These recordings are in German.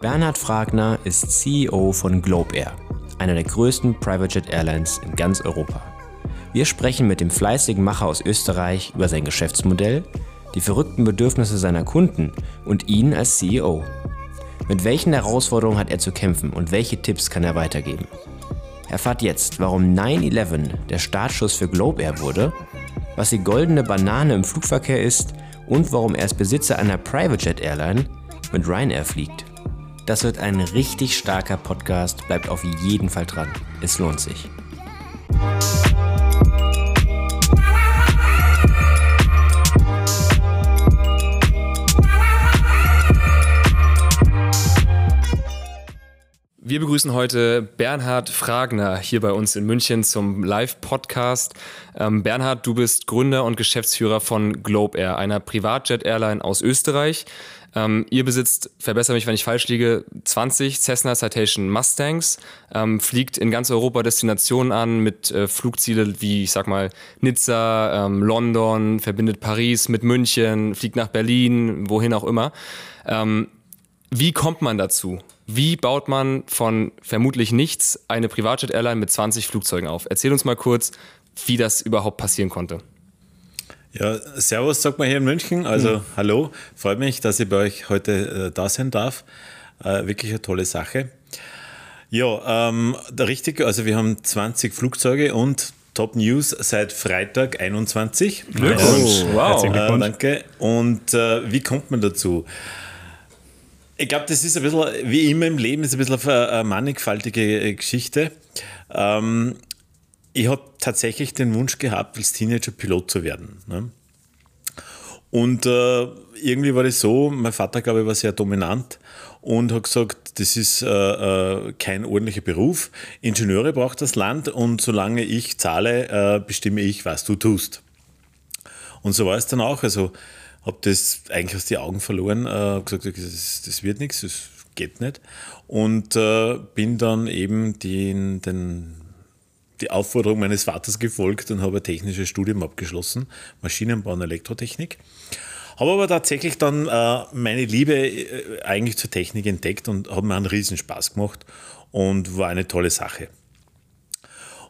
Bernhard Fragner ist CEO von Globe Air, einer der größten Private Jet Airlines in ganz Europa. Wir sprechen mit dem fleißigen Macher aus Österreich über sein Geschäftsmodell, die verrückten Bedürfnisse seiner Kunden und ihn als CEO. Mit welchen Herausforderungen hat er zu kämpfen und welche Tipps kann er weitergeben? Erfahrt jetzt, warum 9-11 der Startschuss für Globe Air wurde, was die goldene Banane im Flugverkehr ist und warum er als Besitzer einer Private Jet Airline mit Ryanair fliegt. Das wird ein richtig starker Podcast. Bleibt auf jeden Fall dran. Es lohnt sich. Wir begrüßen heute Bernhard Fragner hier bei uns in München zum Live-Podcast. Ähm, Bernhard, du bist Gründer und Geschäftsführer von Globe Air, einer Privatjet-Airline aus Österreich. Ähm, ihr besitzt, verbessere mich, wenn ich falsch liege, 20 Cessna Citation Mustangs, ähm, fliegt in ganz Europa Destinationen an mit äh, Flugziele wie, ich sag mal, Nizza, ähm, London, verbindet Paris mit München, fliegt nach Berlin, wohin auch immer. Ähm, wie kommt man dazu? Wie baut man von vermutlich nichts eine Privatjet-Airline mit 20 Flugzeugen auf? Erzähl uns mal kurz, wie das überhaupt passieren konnte. Ja, Servus, sagt man hier in München. Also, mhm. hallo, freut mich, dass ich bei euch heute äh, da sein darf. Äh, wirklich eine tolle Sache. Ja, ähm, der richtige, also wir haben 20 Flugzeuge und Top News seit Freitag 21. Glückwunsch. Oh, wow. Äh, danke. Und äh, wie kommt man dazu? Ich glaube, das ist ein bisschen, wie immer im Leben, ist ein bisschen eine mannigfaltige äh, Geschichte. Ähm, ich habe tatsächlich den Wunsch gehabt, als Teenager Pilot zu werden. Ne? Und äh, irgendwie war das so, mein Vater, glaube ich, war sehr dominant und hat gesagt, das ist äh, äh, kein ordentlicher Beruf. Ingenieure braucht das Land und solange ich zahle, äh, bestimme ich, was du tust. Und so war es dann auch. Also habe das eigentlich aus den Augen verloren, äh, gesagt, das, das, wird nichts, das geht nicht. Und äh, bin dann eben den, den die Aufforderung meines Vaters gefolgt und habe ein technisches Studium abgeschlossen, Maschinenbau und Elektrotechnik. Habe aber tatsächlich dann äh, meine Liebe äh, eigentlich zur Technik entdeckt und habe mir einen Riesenspaß gemacht und war eine tolle Sache.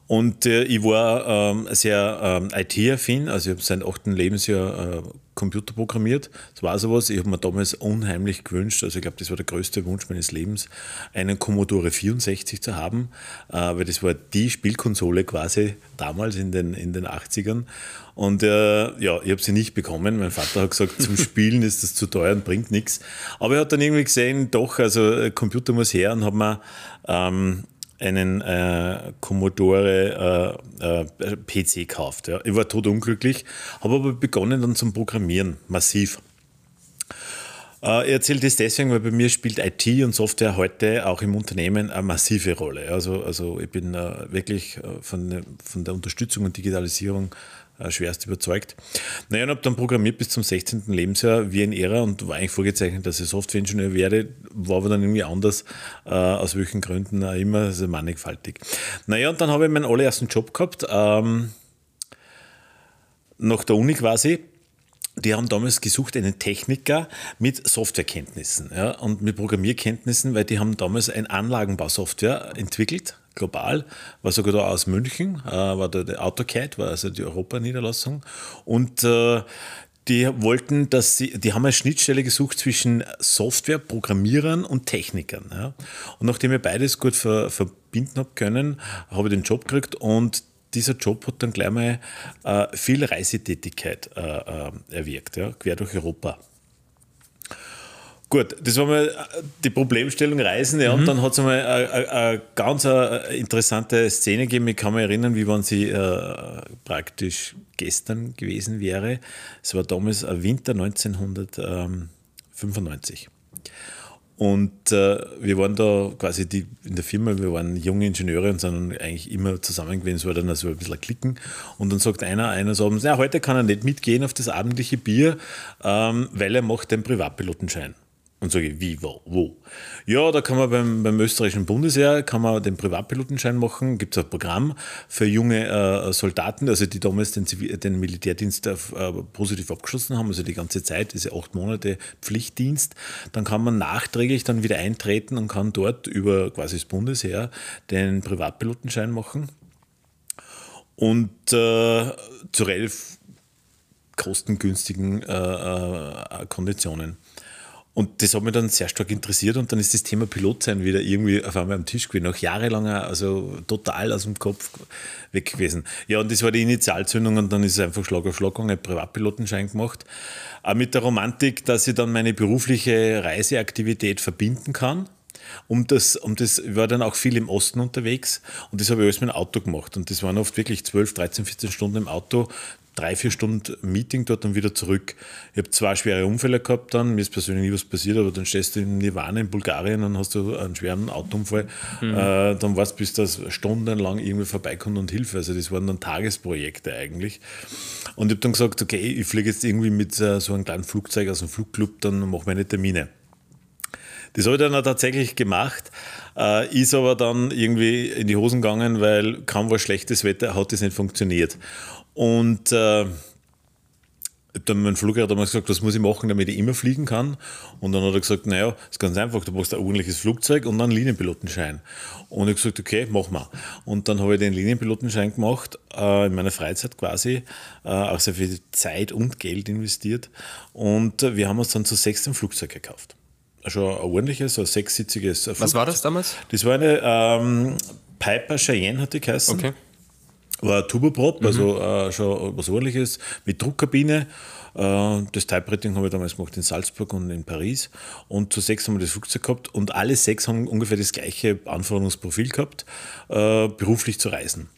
Und äh, ich war ähm, sehr ähm, IT-affin, also ich habe seit achten Lebensjahr äh, Computer programmiert. Das war sowas, ich habe mir damals unheimlich gewünscht, also ich glaube, das war der größte Wunsch meines Lebens, einen Commodore 64 zu haben, äh, weil das war die Spielkonsole quasi damals in den, in den 80ern. Und äh, ja, ich habe sie nicht bekommen. Mein Vater hat gesagt, zum Spielen ist das zu teuer und bringt nichts. Aber er hat dann irgendwie gesehen, doch, also Computer muss her und hat mir ähm, einen äh, Commodore äh, äh, PC gekauft. Ja. Ich war totunglücklich, habe aber begonnen dann zum Programmieren, massiv. Äh, ich erzähle das deswegen, weil bei mir spielt IT und Software heute auch im Unternehmen eine massive Rolle. Also, also ich bin äh, wirklich äh, von, von der Unterstützung und Digitalisierung schwerst überzeugt. Naja, und habe dann programmiert bis zum 16. Lebensjahr wie ein Ära und war eigentlich vorgezeichnet, dass ich Softwareingenieur werde, war aber dann irgendwie anders, äh, aus welchen Gründen auch immer, also mannigfaltig. Naja, und dann habe ich meinen allerersten Job gehabt, ähm, nach der Uni quasi. Die haben damals gesucht einen Techniker mit Softwarekenntnissen ja, und mit Programmierkenntnissen, weil die haben damals ein Anlagenbausoftware entwickelt, global, war sogar da aus München, äh, war da der AutoCAD, war also die Europaniederlassung. Und äh, die wollten, dass sie, die haben eine Schnittstelle gesucht zwischen Software, Programmierern und Technikern. Ja. Und nachdem ich beides gut ver, verbinden habe können, habe ich den Job gekriegt und dieser Job hat dann gleich mal äh, viel Reisetätigkeit äh, äh erwirkt, ja, quer durch Europa. Gut, das war mal äh, die Problemstellung Reisen, ja, mhm. und dann hat es einmal eine, eine, ganz eine interessante Szene gegeben. Ich kann mich erinnern, wie wenn sie äh, praktisch gestern gewesen wäre. Es war damals ein Winter 1995. Und äh, wir waren da quasi die, in der Firma, wir waren junge Ingenieure und sind eigentlich immer zusammen gewesen, es war dann also ein bisschen ein Klicken. Und dann sagt einer eines Abends, ja, heute kann er nicht mitgehen auf das abendliche Bier, ähm, weil er macht den Privatpilotenschein. Und sage wie, wo, wo? Ja, da kann man beim, beim österreichischen Bundesheer kann man den Privatpilotenschein machen. Gibt es ein Programm für junge äh, Soldaten, also die damals den, den Militärdienst äh, positiv abgeschlossen haben, also die ganze Zeit, diese acht Monate Pflichtdienst. Dann kann man nachträglich dann wieder eintreten und kann dort über quasi das Bundesheer den Privatpilotenschein machen. Und äh, zu relativ kostengünstigen äh, äh, Konditionen. Und das hat mich dann sehr stark interessiert und dann ist das Thema Pilotsein wieder irgendwie auf einmal am Tisch gewesen. Nach jahrelanger, also total aus dem Kopf weg gewesen. Ja, und das war die Initialzündung und dann ist es einfach Schlag auf Schlag gegangen, Privatpilotenschein gemacht. Auch mit der Romantik, dass ich dann meine berufliche Reiseaktivität verbinden kann. Um das, um das, ich war dann auch viel im Osten unterwegs und das habe ich alles mit dem Auto gemacht. Und das waren oft wirklich 12, 13, 14 Stunden im Auto drei, vier Stunden Meeting dort und wieder zurück. Ich habe zwei schwere Unfälle gehabt dann, mir ist persönlich nie was passiert, aber dann stehst du in Nirvana in Bulgarien und hast du einen schweren Autounfall. Mhm. Äh, dann warst bis das stundenlang irgendwie vorbeikommt und Hilfe. Also das waren dann Tagesprojekte eigentlich. Und ich habe dann gesagt, okay, ich fliege jetzt irgendwie mit äh, so einem kleinen Flugzeug aus dem Flugclub, dann mache ich meine Termine. Das habe ich dann auch tatsächlich gemacht, äh, ist aber dann irgendwie in die Hosen gegangen, weil kaum war schlechtes Wetter, hat das nicht funktioniert. Und äh, dann mein Fluglehrer damals gesagt, was muss ich machen, damit ich immer fliegen kann? Und dann hat er gesagt, naja, das ist ganz einfach, du brauchst ein ordentliches Flugzeug und einen Linienpilotenschein. Und ich habe gesagt, okay, mach mal. Und dann habe ich den Linienpilotenschein gemacht, äh, in meiner Freizeit quasi, äh, auch sehr viel Zeit und Geld investiert. Und äh, wir haben uns dann zu sechs ein Flugzeug gekauft. Also ein ordentliches, ein sechssitziges Flugzeug. Was war das damals? Das war eine ähm, Piper Cheyenne, hat die geheißen. Okay war Turboprop, mhm. also äh, schon was ordentliches, mit Druckkabine. Äh, das Type-Rating habe ich damals gemacht in Salzburg und in Paris. Und zu sechs haben wir das Flugzeug gehabt und alle sechs haben ungefähr das gleiche Anforderungsprofil gehabt, äh, beruflich zu reisen.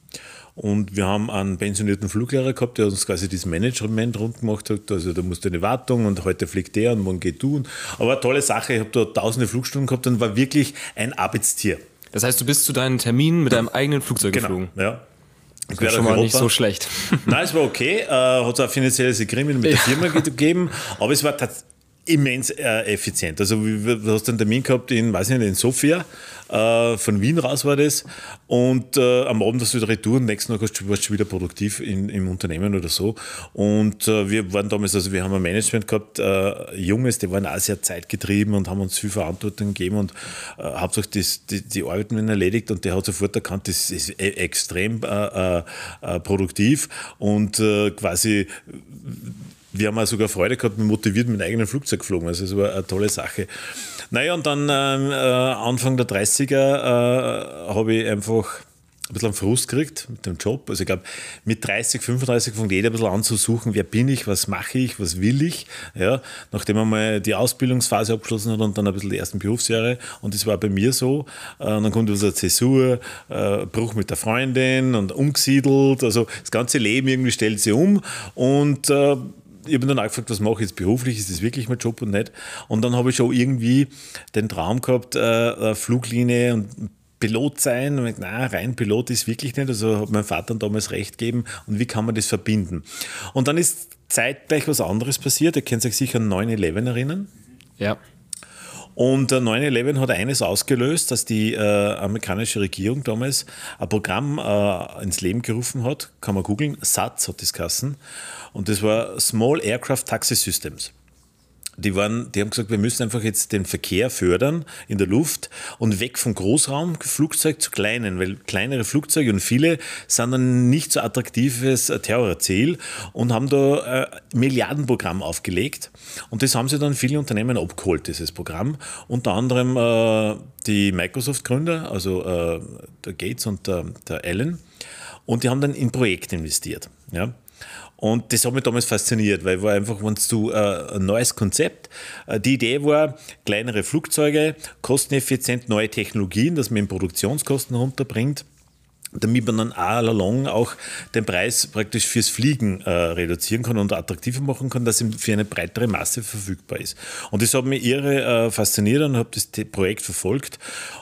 Und wir haben einen pensionierten Fluglehrer gehabt, der uns quasi das Management rund gemacht hat. Also da musste eine Wartung und heute fliegt der und morgen geht du. Aber eine tolle Sache, ich habe da tausende Flugstunden gehabt und war wirklich ein Arbeitstier. Das heißt, du bist zu deinen Terminen mit deinem eigenen Flugzeug genau, geflogen? Ja, das wäre schon mal Europa. nicht so schlecht. Nein, es war okay. Äh, hat es auch finanzielles Agreement mit der Firma gegeben, aber es war tatsächlich immens äh, effizient. Also du hast einen Termin gehabt in, weiß ich nicht, in Sofia, äh, von Wien raus war das. Und äh, am Abend hast du wieder Retour und nächsten Tag warst du wieder produktiv in, im Unternehmen oder so. Und äh, wir waren damals, also wir haben ein Management gehabt, äh, Junges, die waren auch sehr zeitgetrieben und haben uns viel Verantwortung gegeben und äh, hauptsächlich das, die, die Arbeiten erledigt und der hat sofort erkannt, das ist e extrem produktiv und quasi wir haben auch sogar Freude gehabt, motiviert mit einem eigenen Flugzeug geflogen. Also es war eine tolle Sache. Naja, und dann ähm, äh, Anfang der 30er äh, habe ich einfach ein bisschen Frust gekriegt mit dem Job. Also ich glaube, mit 30, 35 fängt jeder ein bisschen an zu suchen, wer bin ich, was mache ich, was will ich. Ja, nachdem man mal die Ausbildungsphase abgeschlossen hat und dann ein bisschen die ersten Berufsjahre. Und das war bei mir so. Äh, dann kommt eine Zäsur, äh, Bruch mit der Freundin und umgesiedelt. Also das ganze Leben irgendwie stellt sich um. Und äh, ich habe dann auch gefragt, was mache ich jetzt beruflich? Ist das wirklich mein Job und nicht? Und dann habe ich schon irgendwie den Traum gehabt, äh, Fluglinie und Pilot sein. Und ich, na, rein Pilot ist wirklich nicht. Also hat mein Vater damals recht gegeben. Und wie kann man das verbinden? Und dann ist zeitgleich was anderes passiert. Ihr könnt euch sicher an 9-11 erinnern. Ja. Und 9-11 hat eines ausgelöst, dass die äh, amerikanische Regierung damals ein Programm äh, ins Leben gerufen hat. Kann man googeln. SATS hat das Kassen. Und das war Small Aircraft Taxi Systems. Die, waren, die haben gesagt, wir müssen einfach jetzt den Verkehr fördern in der Luft und weg vom Großraumflugzeug zu kleinen, weil kleinere Flugzeuge und viele sind ein nicht so attraktives Terrorziel und haben da ein Milliardenprogramm aufgelegt. Und das haben sie dann viele Unternehmen abgeholt, dieses Programm. Unter anderem äh, die Microsoft-Gründer, also äh, der Gates und der, der Allen. Und die haben dann in Projekte investiert. Ja? Und das hat mich damals fasziniert, weil war einfach, wenn du äh, ein neues Konzept, äh, die Idee war, kleinere Flugzeuge, kosteneffizient neue Technologien, dass man Produktionskosten runterbringt damit man dann all along auch den Preis praktisch fürs Fliegen äh, reduzieren kann und attraktiver machen kann, dass er für eine breitere Masse verfügbar ist. Und das hat mich irre äh, fasziniert und habe das Projekt verfolgt.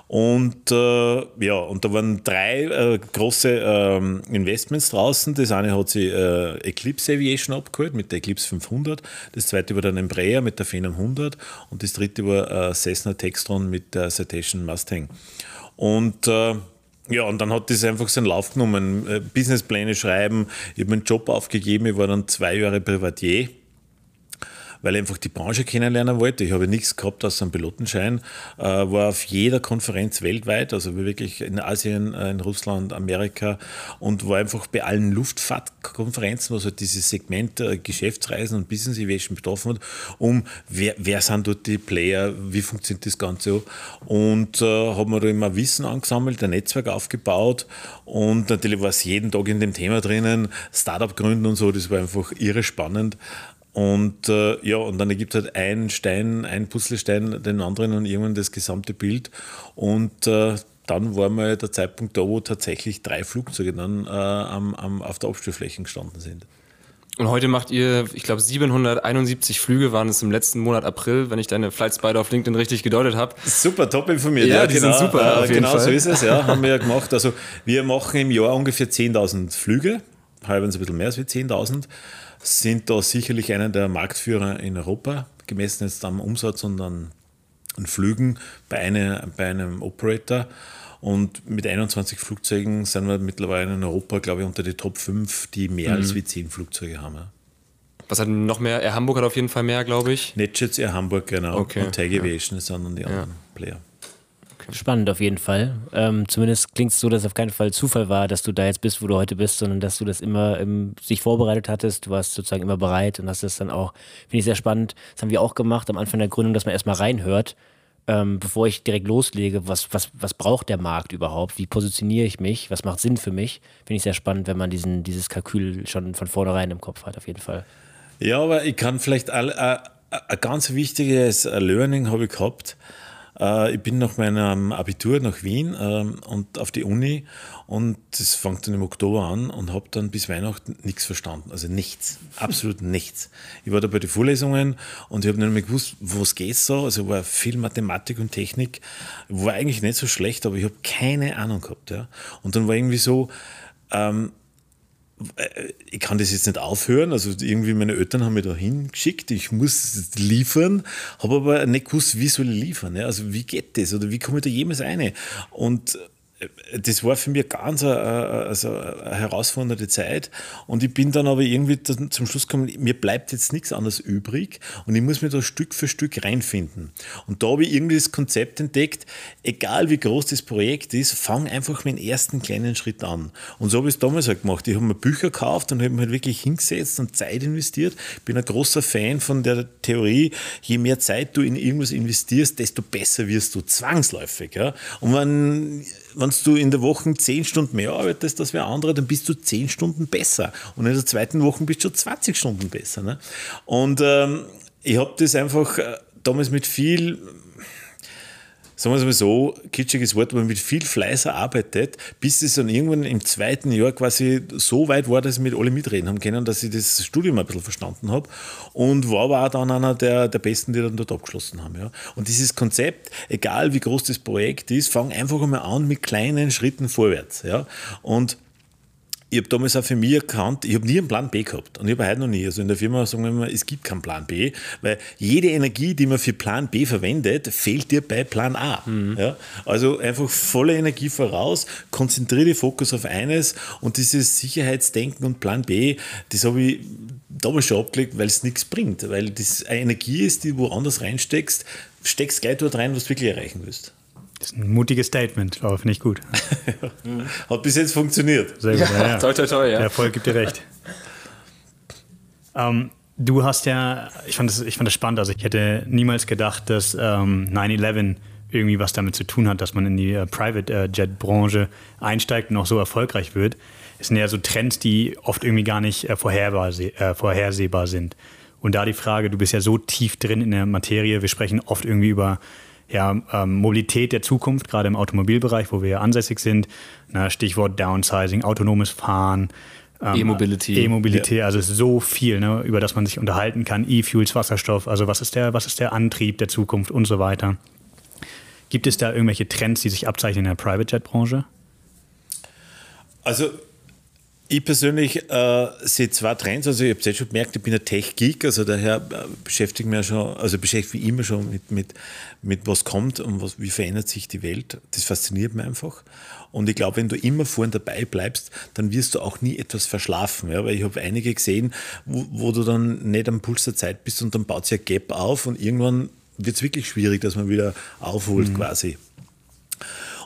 Und äh, ja, und da waren drei äh, große ähm, Investments draußen. Das eine hat sie äh, Eclipse Aviation abgeholt mit der Eclipse 500, das zweite war dann Embraer mit der Phenom 100 und das dritte war äh, Cessna Textron mit der Citation Mustang. Und ja, und dann hat das einfach seinen Lauf genommen. Äh, Businesspläne schreiben. Ich habe meinen Job aufgegeben. Ich war dann zwei Jahre Privatier weil ich einfach die Branche kennenlernen wollte. Ich habe nichts gehabt außer einem Pilotenschein, äh, war auf jeder Konferenz weltweit, also wirklich in Asien, äh, in Russland, Amerika und war einfach bei allen Luftfahrtkonferenzen, was halt dieses Segment äh, Geschäftsreisen und Business Aviation betroffen hat, um wer, wer sind dort die Player, wie funktioniert das Ganze und äh, habe mir da immer Wissen angesammelt, ein Netzwerk aufgebaut und natürlich war es jeden Tag in dem Thema drinnen, Startup gründen und so, das war einfach irre spannend. Und äh, ja, und dann ergibt halt ein Stein, ein Puzzlestein den anderen und irgendwann das gesamte Bild. Und äh, dann war mal der Zeitpunkt da, wo tatsächlich drei Flugzeuge dann äh, am, am, auf der Abspielfläche gestanden sind. Und heute macht ihr, ich glaube, 771 Flüge waren es im letzten Monat April, wenn ich deine Flights beide auf LinkedIn richtig gedeutet habe. Super, top informiert. Ja, ja die genau, sind super. Äh, genau Fall. so ist es, ja, haben wir ja gemacht. Also wir machen im Jahr ungefähr 10.000 Flüge, halb ein bisschen mehr als 10.000 sind da sicherlich einer der Marktführer in Europa, gemessen jetzt am Umsatz und an, an Flügen bei, eine, bei einem Operator. Und mit 21 Flugzeugen sind wir mittlerweile in Europa, glaube ich, unter die Top 5, die mehr mhm. als wie 10 Flugzeuge haben. Was hat noch mehr? Air Hamburg hat auf jeden Fall mehr, glaube ich. NetJets Air Hamburg, genau. Okay. Und Tag Aviation ja. sind dann die anderen ja. Player. Spannend auf jeden Fall. Ähm, zumindest klingt es so, dass es auf keinen Fall Zufall war, dass du da jetzt bist, wo du heute bist, sondern dass du das immer ähm, sich vorbereitet hattest. Du warst sozusagen immer bereit und hast das dann auch, finde ich sehr spannend. Das haben wir auch gemacht am Anfang der Gründung, dass man erstmal reinhört, ähm, bevor ich direkt loslege, was, was, was braucht der Markt überhaupt? Wie positioniere ich mich? Was macht Sinn für mich? Finde ich sehr spannend, wenn man diesen, dieses Kalkül schon von vornherein im Kopf hat, auf jeden Fall. Ja, aber ich kann vielleicht all, äh, ein ganz wichtiges Learning habe ich gehabt äh, ich bin nach meinem Abitur nach Wien ähm, und auf die Uni und das fängt dann im Oktober an und habe dann bis Weihnachten nichts verstanden. Also nichts, absolut nichts. Ich war da bei den Vorlesungen und ich habe nicht mehr gewusst, was geht so. Also war viel Mathematik und Technik. War eigentlich nicht so schlecht, aber ich habe keine Ahnung gehabt. Ja. Und dann war irgendwie so, ähm, äh, ich kann das jetzt nicht aufhören. Also irgendwie meine Eltern haben mich da hingeschickt, ich muss liefern, habe aber nicht gewusst, wie soll ich liefern. Also wie geht das oder wie komme ich da jemals rein? Und das war für mich ganz eine, also eine herausfordernde Zeit. Und ich bin dann aber irgendwie zum Schluss gekommen, mir bleibt jetzt nichts anderes übrig und ich muss mir da Stück für Stück reinfinden. Und da habe ich irgendwie das Konzept entdeckt, egal wie groß das Projekt ist, fang einfach mit dem ersten kleinen Schritt an. Und so habe ich es damals halt gemacht. Ich habe mir Bücher gekauft und habe mich halt wirklich hingesetzt und Zeit investiert. Ich bin ein großer Fan von der Theorie, je mehr Zeit du in irgendwas investierst, desto besser wirst du zwangsläufig. Ja? Und wenn wenn du in der Woche zehn Stunden mehr arbeitest als wer andere, dann bist du zehn Stunden besser. Und in der zweiten Woche bist du 20 Stunden besser. Ne? Und ähm, ich habe das einfach äh, damals mit viel sagen wir es mal so, kitschiges Wort, aber mit viel Fleiß erarbeitet, bis es dann irgendwann im zweiten Jahr quasi so weit war, dass ich mit alle mitreden haben können, dass ich das Studium ein bisschen verstanden habe und war aber auch dann einer der, der Besten, die dann dort abgeschlossen haben. Ja. Und dieses Konzept, egal wie groß das Projekt ist, fang einfach einmal an mit kleinen Schritten vorwärts. Ja. Und ich habe damals auch für mich erkannt, ich habe nie einen Plan B gehabt und ich habe heute noch nie. Also in der Firma sagen wir immer, es gibt keinen Plan B, weil jede Energie, die man für Plan B verwendet, fehlt dir bei Plan A. Mhm. Ja? Also einfach volle Energie voraus, konzentriere den Fokus auf eines und dieses Sicherheitsdenken und Plan B, das habe ich damals schon abgelegt, weil es nichts bringt, weil das eine Energie ist, die du woanders reinsteckst, steckst gleich dort rein, was du wirklich erreichen willst. Das ist ein mutiges Statement, aber finde ich gut. Hat bis jetzt funktioniert. Sehr gut. Ja, ja. Toi, toi, toi, ja. Der Erfolg gibt dir recht. ähm, du hast ja, ich fand, das, ich fand das spannend, also ich hätte niemals gedacht, dass ähm, 9-11 irgendwie was damit zu tun hat, dass man in die äh, Private äh, Jet Branche einsteigt und auch so erfolgreich wird. Es sind ja so Trends, die oft irgendwie gar nicht äh, äh, vorhersehbar sind. Und da die Frage, du bist ja so tief drin in der Materie, wir sprechen oft irgendwie über ja, ähm, Mobilität der Zukunft, gerade im Automobilbereich, wo wir ja ansässig sind. Na, Stichwort Downsizing, autonomes Fahren. Ähm, E-Mobility. E-Mobility, ja. also es ist so viel, ne, über das man sich unterhalten kann. E-Fuels, Wasserstoff, also was ist, der, was ist der Antrieb der Zukunft und so weiter. Gibt es da irgendwelche Trends, die sich abzeichnen in der Private Jet-Branche? Also ich persönlich äh, sehe zwei Trends. Also ich habe es jetzt schon gemerkt, ich bin ein Tech-Geek, also daher äh, beschäftige mich schon, also beschäftige mich immer schon mit, mit, mit was kommt und was, wie verändert sich die Welt. Das fasziniert mich einfach. Und ich glaube, wenn du immer vorhin dabei bleibst, dann wirst du auch nie etwas verschlafen. Ja? Weil ich habe einige gesehen, wo, wo, du dann nicht am Puls der Zeit bist und dann baut sich ein Gap auf und irgendwann wird es wirklich schwierig, dass man wieder aufholt mhm. quasi.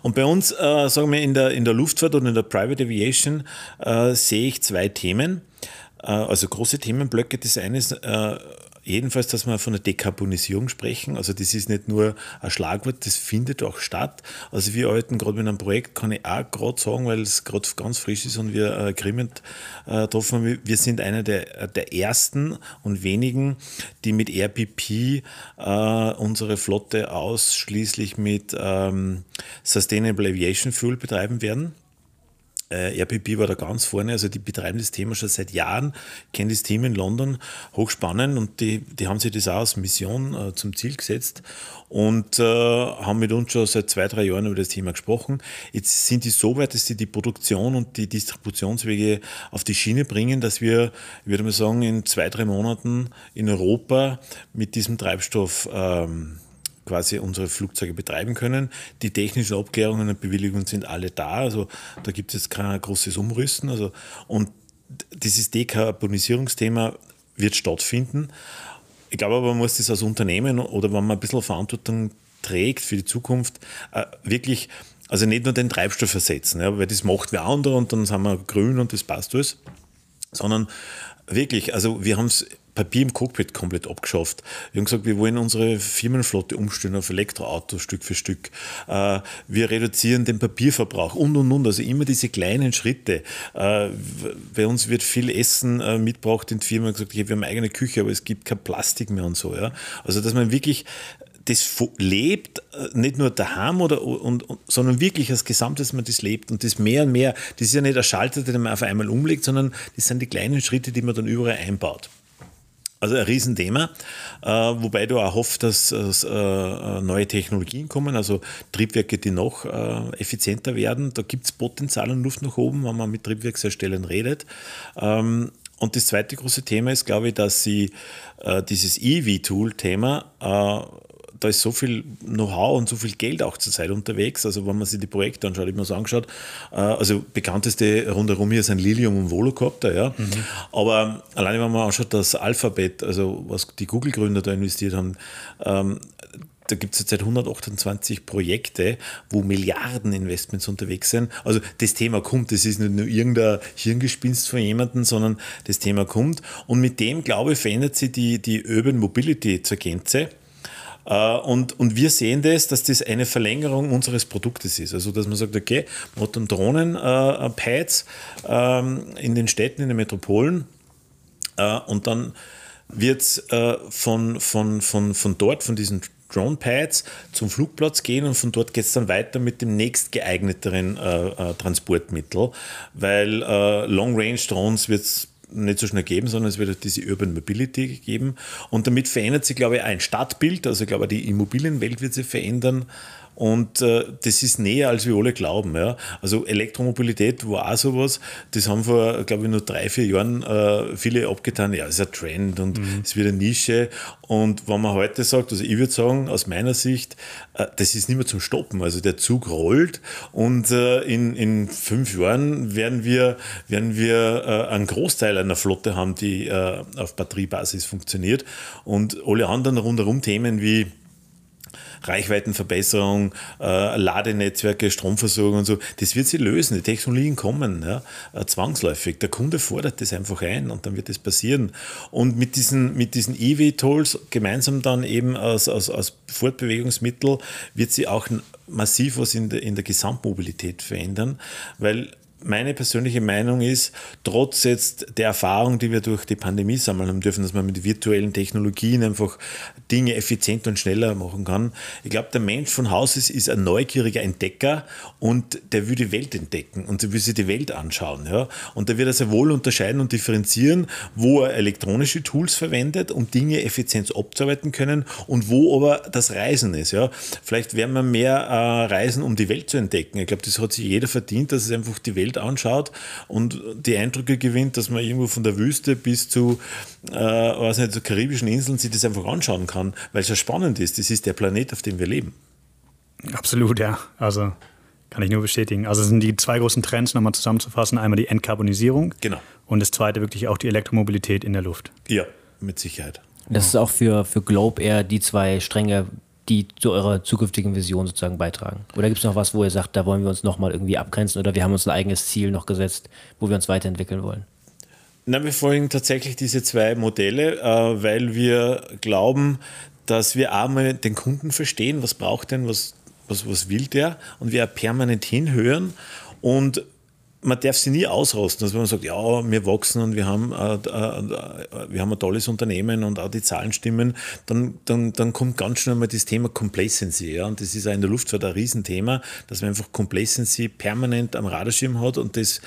Und bei uns, äh, sagen wir, in der, in der Luftfahrt und in der Private Aviation äh, sehe ich zwei Themen, äh, also große Themenblöcke. Das eine ist äh, jedenfalls, dass wir von der Dekarbonisierung sprechen. Also das ist nicht nur ein Schlagwort, das findet auch statt. Also wir arbeiten gerade mit einem Projekt, kann ich auch gerade sagen, weil es gerade ganz frisch ist und wir Agreement äh, getroffen haben. Wir sind einer der, der ersten und wenigen, die mit RPP äh, unsere Flotte ausschließlich mit ähm, Sustainable Aviation Fuel betreiben werden. Äh, RPP war da ganz vorne, also die betreiben das Thema schon seit Jahren, kennen das Team in London, hochspannend und die, die haben sich das auch als Mission äh, zum Ziel gesetzt und äh, haben mit uns schon seit zwei, drei Jahren über das Thema gesprochen. Jetzt sind die so weit, dass sie die Produktion und die Distributionswege auf die Schiene bringen, dass wir, ich würde mal sagen, in zwei, drei Monaten in Europa mit diesem Treibstoff ähm, quasi unsere Flugzeuge betreiben können. Die technischen Abklärungen und Bewilligungen sind alle da, also da gibt es kein großes Umrüsten. Also, und dieses Dekarbonisierungsthema wird stattfinden. Ich glaube aber, man muss das als Unternehmen oder wenn man ein bisschen Verantwortung trägt für die Zukunft, äh, wirklich, also nicht nur den Treibstoff ersetzen, ja, weil das macht wer andere und dann sind wir grün und das passt alles, sondern wirklich, also wir haben es Papier im Cockpit komplett abgeschafft. Wir haben gesagt, wir wollen unsere Firmenflotte umstellen auf Elektroautos Stück für Stück. Äh, wir reduzieren den Papierverbrauch und und und. Also immer diese kleinen Schritte. Äh, bei uns wird viel Essen äh, mitgebracht in die Firma. gesagt, wir haben eine eigene Küche, aber es gibt kein Plastik mehr und so. Also dass man wirklich das lebt, nicht nur daheim oder, und, und, sondern wirklich als Gesamtes man das lebt und das mehr und mehr, das ist ja nicht der Schalter, den man auf einmal umlegt, sondern das sind die kleinen Schritte, die man dann überall einbaut. Also ein Riesenthema, äh, wobei du auch hoffst, dass äh, neue Technologien kommen, also Triebwerke, die noch äh, effizienter werden. Da gibt es Potenzial und Luft nach oben, wenn man mit Triebwerksherstellern redet. Ähm, und das zweite große Thema ist, glaube ich, dass sie dieses EV-Tool-Thema da ist so viel Know-how und so viel Geld auch zurzeit unterwegs. Also wenn man sich die Projekte anschaut, ich mir so angeschaut, äh, also bekannteste rundherum hier sind Lilium und Volocopter, ja. Mhm. Aber alleine wenn man anschaut, das Alphabet, also was die Google-Gründer da investiert haben, ähm, da gibt es jetzt seit 128 Projekte, wo Milliarden Investments unterwegs sind. Also das Thema kommt, das ist nicht nur irgendein Hirngespinst von jemandem, sondern das Thema kommt. Und mit dem, glaube ich, verändert sich die, die Urban Mobility zur Gänze. Äh, und, und wir sehen das, dass das eine Verlängerung unseres Produktes ist. Also, dass man sagt, okay, hat dann Drohnen-Pads äh, ähm, in den Städten, in den Metropolen äh, und dann wird es von, von, von, von dort, von diesen Drone-Pads zum Flugplatz gehen und von dort geht es dann weiter mit dem nächstgeeigneteren äh, äh, Transportmittel, weil äh, Long-Range-Drones wird es nicht so schnell geben, sondern es wird halt diese Urban Mobility geben. Und damit verändert sich, glaube ich, ein Stadtbild. Also, ich glaube, die Immobilienwelt wird sich verändern. Und äh, das ist näher, als wir alle glauben. Ja. Also Elektromobilität war auch sowas. Das haben vor, glaube ich, nur drei, vier Jahren äh, viele abgetan. Ja, es ist ein Trend und mhm. es wird eine Nische. Und wenn man heute sagt, also ich würde sagen, aus meiner Sicht, äh, das ist nicht mehr zum Stoppen. Also der Zug rollt und äh, in, in fünf Jahren werden wir, werden wir äh, einen Großteil einer Flotte haben, die äh, auf Batteriebasis funktioniert. Und alle anderen rundherum Themen wie Reichweitenverbesserung, äh, Ladenetzwerke, Stromversorgung und so, das wird sich lösen. Die Technologien kommen ja, äh, zwangsläufig. Der Kunde fordert das einfach ein und dann wird das passieren. Und mit diesen, mit diesen EV-Tools gemeinsam dann eben als, als, als Fortbewegungsmittel wird sie auch massiv was in der, in der Gesamtmobilität verändern, weil meine persönliche Meinung ist, trotz jetzt der Erfahrung, die wir durch die Pandemie sammeln haben dürfen, dass man mit virtuellen Technologien einfach Dinge effizienter und schneller machen kann. Ich glaube, der Mensch von Haus ist, ist ein neugieriger Entdecker und der will die Welt entdecken und der will sich die Welt anschauen. Ja? Und der wird er sehr wohl unterscheiden und differenzieren, wo er elektronische Tools verwendet, um Dinge effizient abzuarbeiten können und wo aber das Reisen ist. Ja? Vielleicht werden wir mehr äh, reisen, um die Welt zu entdecken. Ich glaube, das hat sich jeder verdient, dass es einfach die Welt anschaut und die Eindrücke gewinnt, dass man irgendwo von der Wüste bis zu, äh, was nicht, zu karibischen Inseln sich das einfach anschauen kann, weil es ja spannend ist. Das ist der Planet, auf dem wir leben. Absolut, ja. Also kann ich nur bestätigen. Also sind die zwei großen Trends nochmal zusammenzufassen. Einmal die Entkarbonisierung. Genau. Und das zweite wirklich auch die Elektromobilität in der Luft. Ja, mit Sicherheit. Das ist auch für, für Globe eher die zwei Stränge, die zu eurer zukünftigen Vision sozusagen beitragen? Oder gibt es noch was, wo ihr sagt, da wollen wir uns nochmal irgendwie abgrenzen oder wir haben uns ein eigenes Ziel noch gesetzt, wo wir uns weiterentwickeln wollen? Na, wir folgen tatsächlich diese zwei Modelle, äh, weil wir glauben, dass wir einmal den Kunden verstehen, was braucht denn, was, was, was will der und wir permanent hinhören und man darf sie nie ausrosten. Also wenn man sagt, ja, wir wachsen und wir haben, äh, äh, wir haben ein tolles Unternehmen und auch die Zahlen stimmen, dann, dann, dann kommt ganz schnell mal das Thema Complacency. Ja? Und das ist auch in der Luftfahrt ein Riesenthema, dass man einfach Complacency permanent am Radarschirm hat und das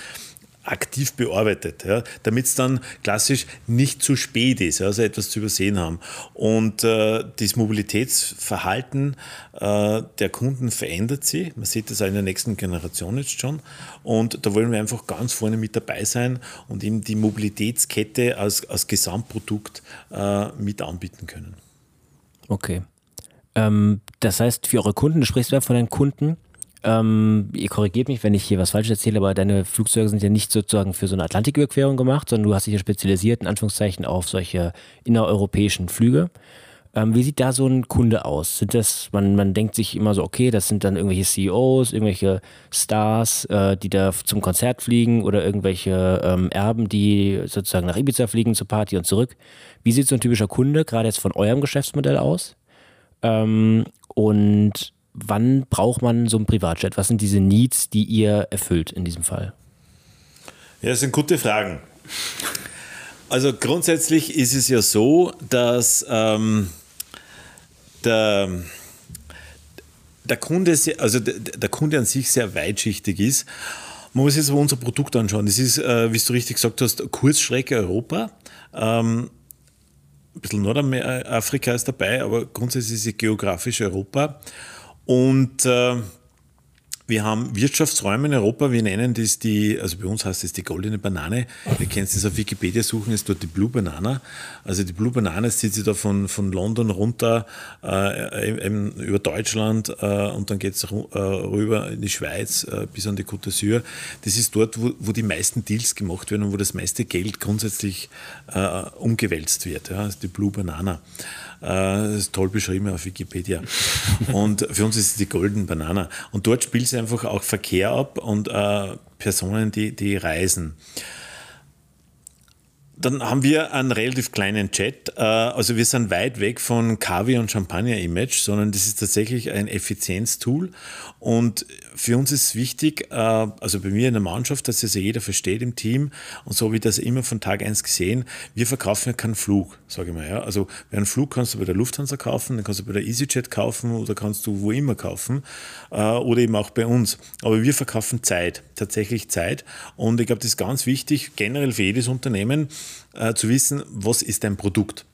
aktiv bearbeitet, ja, damit es dann klassisch nicht zu spät ist, also etwas zu übersehen haben. Und äh, das Mobilitätsverhalten äh, der Kunden verändert sich. Man sieht das auch in der nächsten Generation jetzt schon. Und da wollen wir einfach ganz vorne mit dabei sein und eben die Mobilitätskette als, als Gesamtprodukt äh, mit anbieten können. Okay. Ähm, das heißt, für eure Kunden, du sprichst ja von den Kunden, ähm, ihr korrigiert mich, wenn ich hier was falsch erzähle, aber deine Flugzeuge sind ja nicht sozusagen für so eine Atlantiküberquerung gemacht, sondern du hast dich ja spezialisiert, in Anführungszeichen, auf solche innereuropäischen Flüge. Ähm, wie sieht da so ein Kunde aus? Sind das, man, man denkt sich immer so, okay, das sind dann irgendwelche CEOs, irgendwelche Stars, äh, die da zum Konzert fliegen oder irgendwelche ähm, Erben, die sozusagen nach Ibiza fliegen zur Party und zurück. Wie sieht so ein typischer Kunde gerade jetzt von eurem Geschäftsmodell aus? Ähm, und wann braucht man so ein Privatjet? Was sind diese Needs, die ihr erfüllt in diesem Fall? Ja, das sind gute Fragen. Also grundsätzlich ist es ja so, dass ähm, der, der, Kunde, also der, der, Kunde an sich sehr weitschichtig ist. Man muss jetzt aber unser Produkt anschauen. Das ist, äh, wie du richtig gesagt hast, Kurzstrecke Europa. Ähm, ein bisschen Nordafrika ist dabei, aber grundsätzlich ist es geografisch Europa. Und äh, wir haben Wirtschaftsräume in Europa, wir nennen das die, also bei uns heißt es die goldene Banane. Wir können es auf Wikipedia suchen, ist dort die Blue Banana. Also die Blue Banana zieht sich da von, von London runter äh, eben über Deutschland äh, und dann geht es äh, rüber in die Schweiz äh, bis an die Côte d'Azur. Das ist dort, wo, wo die meisten Deals gemacht werden und wo das meiste Geld grundsätzlich äh, umgewälzt wird. Ja, ist die Blue Banana. Äh, das ist toll beschrieben auf Wikipedia. Und für uns ist es die Golden Banana. Und dort spielt es einfach auch Verkehr ab und äh, Personen, die, die reisen. Dann haben wir einen relativ kleinen Chat. Äh, also wir sind weit weg von Kavi und Champagner-Image, sondern das ist tatsächlich ein Effizienztool. Und für uns ist wichtig, äh, also bei mir in der Mannschaft, dass das ja jeder versteht im Team und so wie das immer von Tag 1 gesehen, wir verkaufen ja keinen Flug, sage ich mal. Ja. Also einen Flug kannst du bei der Lufthansa kaufen, dann kannst du bei der EasyJet kaufen oder kannst du wo immer kaufen äh, oder eben auch bei uns. Aber wir verkaufen Zeit, tatsächlich Zeit und ich glaube, das ist ganz wichtig, generell für jedes Unternehmen äh, zu wissen, was ist dein Produkt.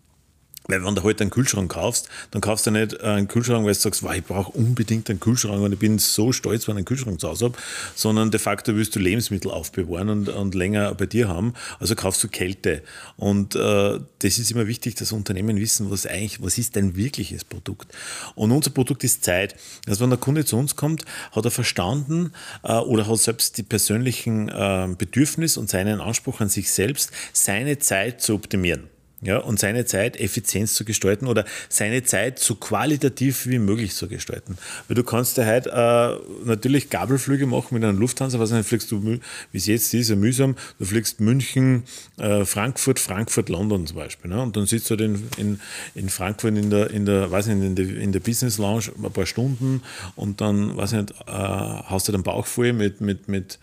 Weil wenn du heute einen Kühlschrank kaufst, dann kaufst du nicht einen Kühlschrank, weil du sagst, wow, ich brauche unbedingt einen Kühlschrank und ich bin so stolz, wenn ich einen Kühlschrank zu Hause habe, sondern de facto willst du Lebensmittel aufbewahren und, und länger bei dir haben. Also kaufst du Kälte. Und äh, das ist immer wichtig, dass Unternehmen wissen, was eigentlich, was ist dein wirkliches Produkt. Und unser Produkt ist Zeit. Also wenn der Kunde zu uns kommt, hat er verstanden äh, oder hat selbst die persönlichen äh, Bedürfnisse und seinen Anspruch an sich selbst, seine Zeit zu optimieren ja, und seine Zeit effizient zu gestalten oder seine Zeit so qualitativ wie möglich zu gestalten. Weil du kannst ja heute äh, natürlich Gabelflüge machen mit einer Lufthansa, was dann fliegst du, wie es jetzt ist, mühsam, du fliegst München, äh, Frankfurt, Frankfurt, London zum Beispiel. Ne? Und dann sitzt du halt in, in, in Frankfurt in der, in der, weiß nicht, in der, in der Business Lounge ein paar Stunden und dann, weiß nicht, äh, hast du den Bauch voll mit, mit, mit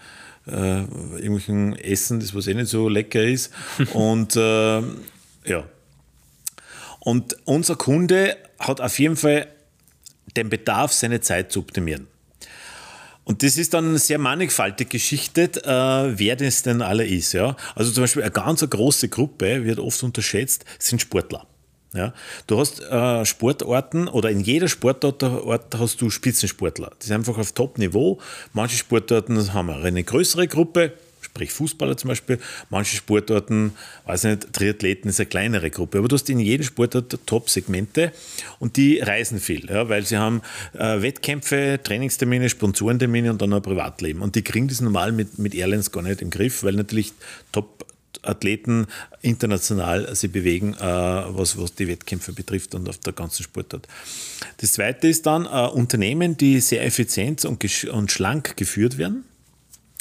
äh, irgendwelchen Essen, das was eh nicht so lecker ist. und äh, ja. Und unser Kunde hat auf jeden Fall den Bedarf, seine Zeit zu optimieren. Und das ist dann sehr mannigfaltig geschichtet, äh, wer das denn alle ist. Ja? Also zum Beispiel eine ganz große Gruppe, wird oft unterschätzt, sind Sportler. Ja, du hast äh, Sportarten oder in jeder Sportart hast du Spitzensportler. Das ist einfach auf Top-Niveau. Manche Sportarten haben eine größere Gruppe, sprich Fußballer zum Beispiel. Manche Sportarten, weiß nicht, Triathleten ist eine kleinere Gruppe. Aber du hast in jedem Sportart Top-Segmente und die reisen viel, ja, weil sie haben äh, Wettkämpfe, Trainingstermine, Sponsorentermine und dann ein Privatleben. Und die kriegen das normal mit, mit Airlines gar nicht im Griff, weil natürlich Top Athleten international sich bewegen, äh, was, was die Wettkämpfe betrifft und auf der ganzen Sportart. Das zweite ist dann äh, Unternehmen, die sehr effizient und, und schlank geführt werden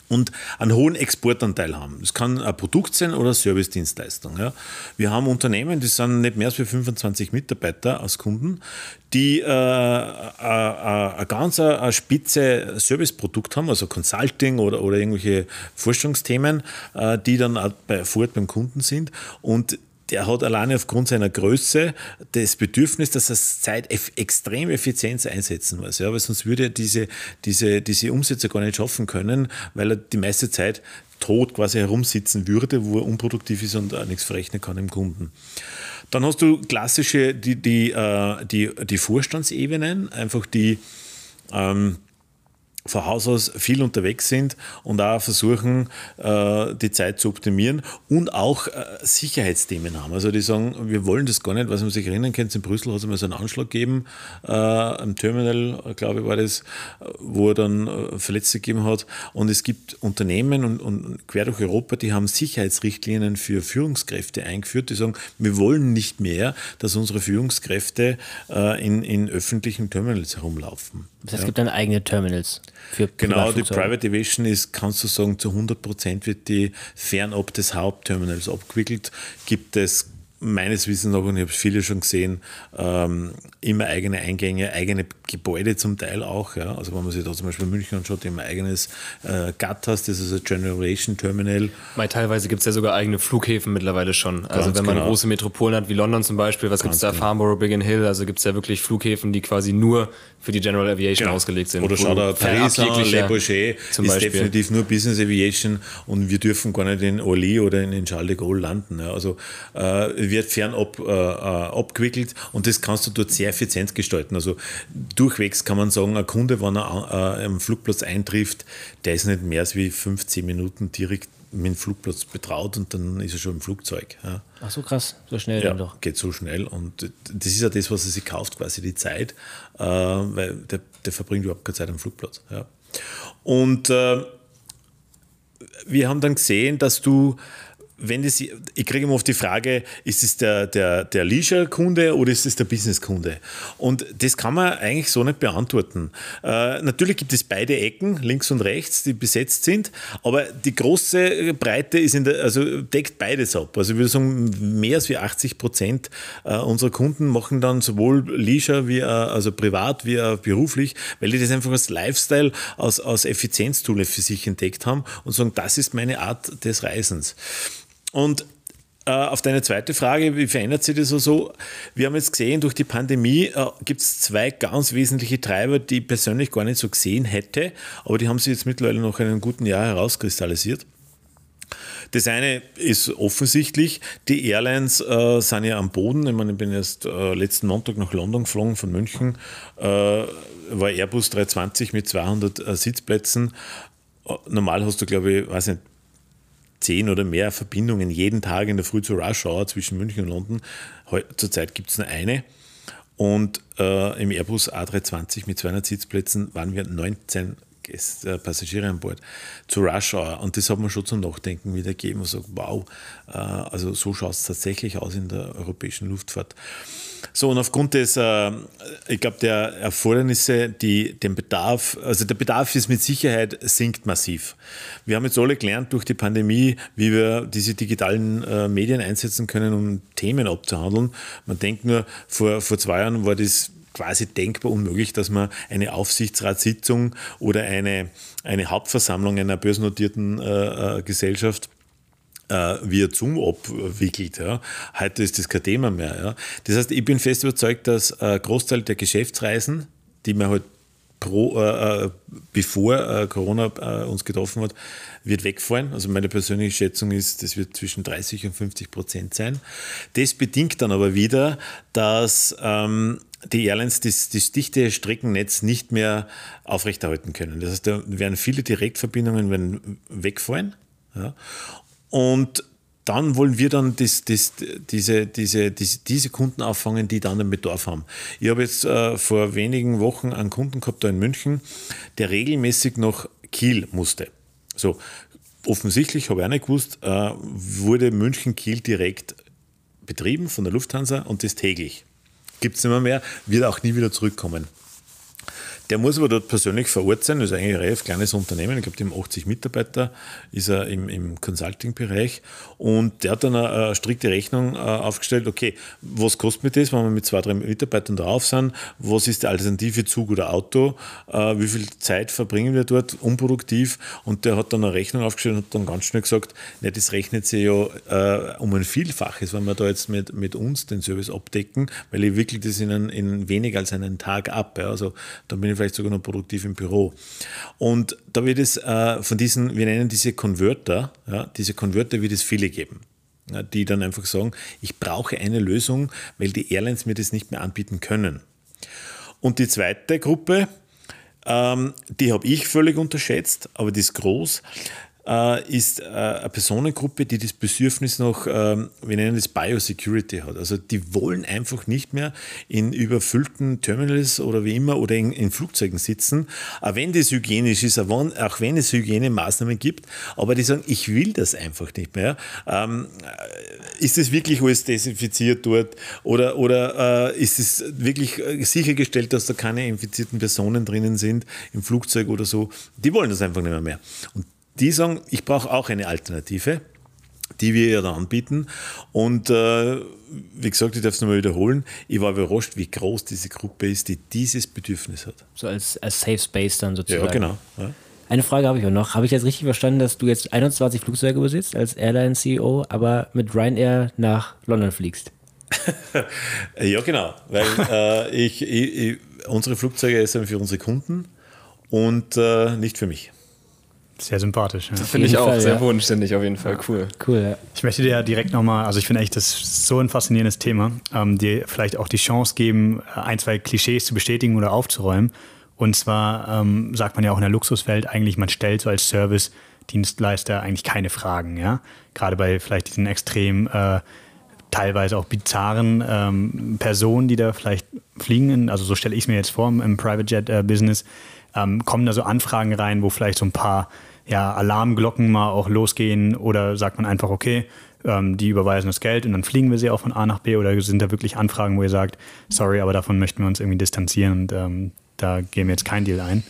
und einen hohen Exportanteil haben. Das kann ein Produkt sein oder Service-Dienstleistung. Ja. Wir haben Unternehmen, die sind nicht mehr als 25 Mitarbeiter als Kunden, die äh, äh, äh, ein ganz ein spitze Serviceprodukt haben, also Consulting oder, oder irgendwelche Forschungsthemen, äh, die dann auch bei, vor Ort beim Kunden sind und der hat alleine aufgrund seiner Größe das Bedürfnis, dass er Zeit extrem effizient einsetzen muss. Ja, weil sonst würde er diese, diese, diese Umsätze gar nicht schaffen können, weil er die meiste Zeit tot quasi herumsitzen würde, wo er unproduktiv ist und nichts verrechnen kann im Kunden. Dann hast du klassische, die, die, äh, die, die Vorstandsebenen, einfach die, ähm, von Haus aus viel unterwegs sind und auch versuchen, äh, die Zeit zu optimieren und auch äh, Sicherheitsthemen haben. Also die sagen, wir wollen das gar nicht, was man sich erinnern kann, in Brüssel hat es mal so einen Anschlag gegeben, äh, am Terminal, glaube ich, war das, wo er dann Verletzte gegeben hat. Und es gibt Unternehmen und, und quer durch Europa, die haben Sicherheitsrichtlinien für Führungskräfte eingeführt, die sagen, wir wollen nicht mehr, dass unsere Führungskräfte in, in öffentlichen Terminals herumlaufen. Das heißt, es gibt dann eigene Terminals. Für genau, die Private Aviation ist, kannst du sagen, zu 100 Prozent wird die fernab des Hauptterminals abgewickelt. Gibt es meines Wissens nach, und ich habe es viele schon gesehen, ähm, immer eigene Eingänge, eigene Gebäude zum Teil auch. Ja. Also wenn man sich da zum Beispiel München anschaut, die haben ein eigenes äh, Gattas, das ist ein Generation Terminal. Weil teilweise gibt es ja sogar eigene Flughäfen mittlerweile schon. Also Ganz wenn man genau. große Metropolen hat wie London zum Beispiel, was gibt es da? Genau. Farnborough, Biggin Hill, also gibt es ja wirklich Flughäfen, die quasi nur für die General Aviation genau. ausgelegt sind. Oder schau da, Paris, Le Bourget ist Beispiel. definitiv nur Business Aviation und wir dürfen gar nicht in Orly oder in Charles de Gaulle landen. Ja. Also äh, wird fernab äh, äh, abgewickelt und das kannst du dort sehr effizient gestalten. Also durchwegs kann man sagen, ein Kunde, wenn er äh, am Flugplatz eintrifft, der ist nicht mehr als wie 15 Minuten direkt mit dem Flugplatz betraut und dann ist er schon im Flugzeug. Ja. Ach so krass, so schnell ja, dann doch. Geht so schnell und das ist ja das, was er sich kauft, quasi die Zeit, äh, weil der, der, verbringt überhaupt keine Zeit am Flugplatz. Ja. Und äh, wir haben dann gesehen, dass du wenn das, ich kriege immer oft die Frage, ist es der, der, der Leisure-Kunde oder ist es der Business-Kunde? Und das kann man eigentlich so nicht beantworten. Äh, natürlich gibt es beide Ecken, links und rechts, die besetzt sind, aber die große Breite ist in der, also deckt beides ab. Also ich würde sagen, mehr als 80 Prozent äh, unserer Kunden machen dann sowohl Leisure wie äh, also privat wie auch beruflich, weil die das einfach als Lifestyle, als, als Effizienztool für sich entdeckt haben und sagen, das ist meine Art des Reisens. Und äh, auf deine zweite Frage, wie verändert sich das so? so? Wir haben jetzt gesehen, durch die Pandemie äh, gibt es zwei ganz wesentliche Treiber, die ich persönlich gar nicht so gesehen hätte, aber die haben sich jetzt mittlerweile nach einem guten Jahr herauskristallisiert. Das eine ist offensichtlich, die Airlines äh, sind ja am Boden. Ich meine, ich bin erst äh, letzten Montag nach London geflogen von München, äh, war Airbus 320 mit 200 äh, Sitzplätzen. Äh, normal hast du, glaube ich, weiß nicht, zehn oder mehr Verbindungen jeden Tag in der Früh zur Rush Hour zwischen München und London. Zurzeit gibt es nur eine. Und äh, im Airbus A320 mit 200 Sitzplätzen waren wir 19 Gäste, äh, Passagiere an Bord zu Rush Hour. Und das hat mir schon zum Nachdenken wieder gegeben und sagt, wow, äh, also so schaut es tatsächlich aus in der europäischen Luftfahrt. So, und aufgrund des, äh, ich glaube, der Erfordernisse, die den Bedarf, also der Bedarf ist mit Sicherheit sinkt massiv. Wir haben jetzt alle gelernt durch die Pandemie, wie wir diese digitalen äh, Medien einsetzen können, um Themen abzuhandeln. Man denkt nur, vor, vor zwei Jahren war das quasi denkbar unmöglich, dass man eine Aufsichtsratssitzung oder eine, eine Hauptversammlung einer börsennotierten äh, äh Gesellschaft äh, via Zoom abwickelt. Ja. Heute ist das kein Thema mehr. Ja. Das heißt, ich bin fest überzeugt, dass ein Großteil der Geschäftsreisen, die man halt pro, äh, äh, bevor äh, Corona äh, uns getroffen hat, wird wegfallen. Also meine persönliche Schätzung ist, das wird zwischen 30 und 50 Prozent sein. Das bedingt dann aber wieder, dass ähm, die Airlines das, das dichte Streckennetz nicht mehr aufrechterhalten können. Das heißt, da werden viele Direktverbindungen werden wegfallen. Ja. Und dann wollen wir dann das, das, diese, diese, diese, diese Kunden auffangen, die dann einen Bedarf haben. Ich habe jetzt äh, vor wenigen Wochen einen Kunden gehabt da in München, der regelmäßig nach Kiel musste. So, offensichtlich, habe ich auch nicht gewusst, äh, wurde München-Kiel direkt betrieben von der Lufthansa und das täglich. Gibt es nicht mehr, mehr, wird auch nie wieder zurückkommen. Der muss aber dort persönlich vor Ort sein. Das ist eigentlich ein relativ kleines Unternehmen. Ich glaube, die haben 80 Mitarbeiter, ist er im, im Consulting-Bereich. Und der hat dann eine, eine strikte Rechnung äh, aufgestellt. Okay, was kostet mir das, wenn wir mit zwei, drei Mitarbeitern drauf sind? Was ist die Alternative Zug oder Auto? Äh, wie viel Zeit verbringen wir dort unproduktiv? Und der hat dann eine Rechnung aufgestellt und hat dann ganz schnell gesagt, ne, das rechnet sich ja äh, um ein Vielfaches, wenn wir da jetzt mit, mit uns den Service abdecken, weil ich wickle das in, ein, in weniger als einen Tag ab. Ja. Also da bin ich vielleicht sogar noch produktiv im Büro. Und da wird es äh, von diesen, wir nennen diese Converter, ja, diese Converter wird es viele geben ja, die dann einfach sagen, ich brauche eine Lösung, weil die Airlines mir das nicht mehr anbieten können. Und die zweite Gruppe, ähm, die habe ich völlig unterschätzt, aber die ist groß äh, ist äh, eine Personengruppe, die das Bedürfnis nach, ähm, wir nennen das Biosecurity hat. Also die wollen einfach nicht mehr in überfüllten Terminals oder wie immer oder in, in Flugzeugen sitzen, auch wenn das hygienisch ist, auch wenn es Hygienemaßnahmen gibt, aber die sagen, ich will das einfach nicht mehr. Ähm, ist es wirklich alles desinfiziert dort oder, oder äh, ist es wirklich sichergestellt, dass da keine infizierten Personen drinnen sind im Flugzeug oder so? Die wollen das einfach nicht mehr. mehr. Und die sagen, ich brauche auch eine Alternative, die wir ja da anbieten. Und äh, wie gesagt, ich darf es nochmal wiederholen, ich war überrascht, wie groß diese Gruppe ist, die dieses Bedürfnis hat. So als, als Safe Space dann sozusagen. Ja, genau. Ja. Eine Frage habe ich auch noch. Habe ich jetzt richtig verstanden, dass du jetzt 21 Flugzeuge besitzt als Airline-CEO, aber mit Ryanair nach London fliegst? ja, genau. Weil äh, ich, ich, ich, unsere Flugzeuge sind für unsere Kunden und äh, nicht für mich. Sehr sympathisch. Ja. Finde ich auch Fall, sehr ja. bodenständig, auf jeden Fall. Cool. Cool, ja. Ich möchte dir ja direkt nochmal, also ich finde echt, das ist so ein faszinierendes Thema, ähm, dir vielleicht auch die Chance geben, ein, zwei Klischees zu bestätigen oder aufzuräumen. Und zwar ähm, sagt man ja auch in der Luxuswelt eigentlich, man stellt so als Service-Dienstleister eigentlich keine Fragen, ja. Gerade bei vielleicht diesen extrem äh, teilweise auch bizarren ähm, Personen, die da vielleicht fliegen, also so stelle ich es mir jetzt vor im Private Jet-Business. Äh, ähm, kommen da so Anfragen rein, wo vielleicht so ein paar ja, Alarmglocken mal auch losgehen oder sagt man einfach, okay, ähm, die überweisen das Geld und dann fliegen wir sie auch von A nach B oder sind da wirklich Anfragen, wo ihr sagt, sorry, aber davon möchten wir uns irgendwie distanzieren und ähm, da gehen wir jetzt kein Deal ein.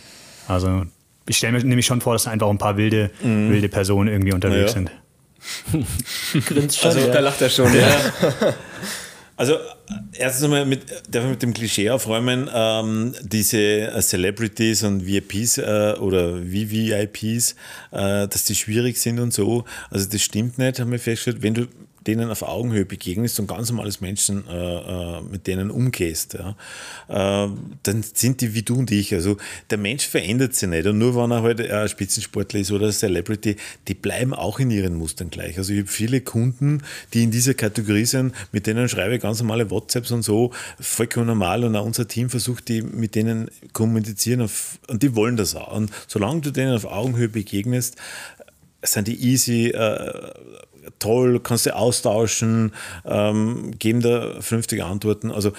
Also ich stelle mir nämlich schon vor, dass da einfach ein paar wilde, mhm. wilde Personen irgendwie unterwegs ja. sind. Grinst schon, also, ja. da lacht er schon, ja. Also erstens einmal mit, darf ich mit dem Klischee aufräumen, ähm, diese äh, Celebrities und VIPs äh, oder VVIPs, äh, dass die schwierig sind und so. Also das stimmt nicht, haben wir festgestellt. Wenn du denen auf Augenhöhe begegnest und ganz normales Menschen äh, äh, mit denen umgehst, ja, äh, dann sind die wie du und ich. Also der Mensch verändert sich nicht. Und nur wenn er halt ein Spitzensportler ist oder Celebrity, die bleiben auch in ihren Mustern gleich. Also ich habe viele Kunden, die in dieser Kategorie sind, mit denen schreibe ich ganz normale WhatsApps und so, vollkommen normal. Und auch unser Team versucht, die mit denen kommunizieren auf, und die wollen das auch. Und solange du denen auf Augenhöhe begegnest, sind die easy, äh, toll, kannst du austauschen, ähm, geben da vernünftige Antworten. Also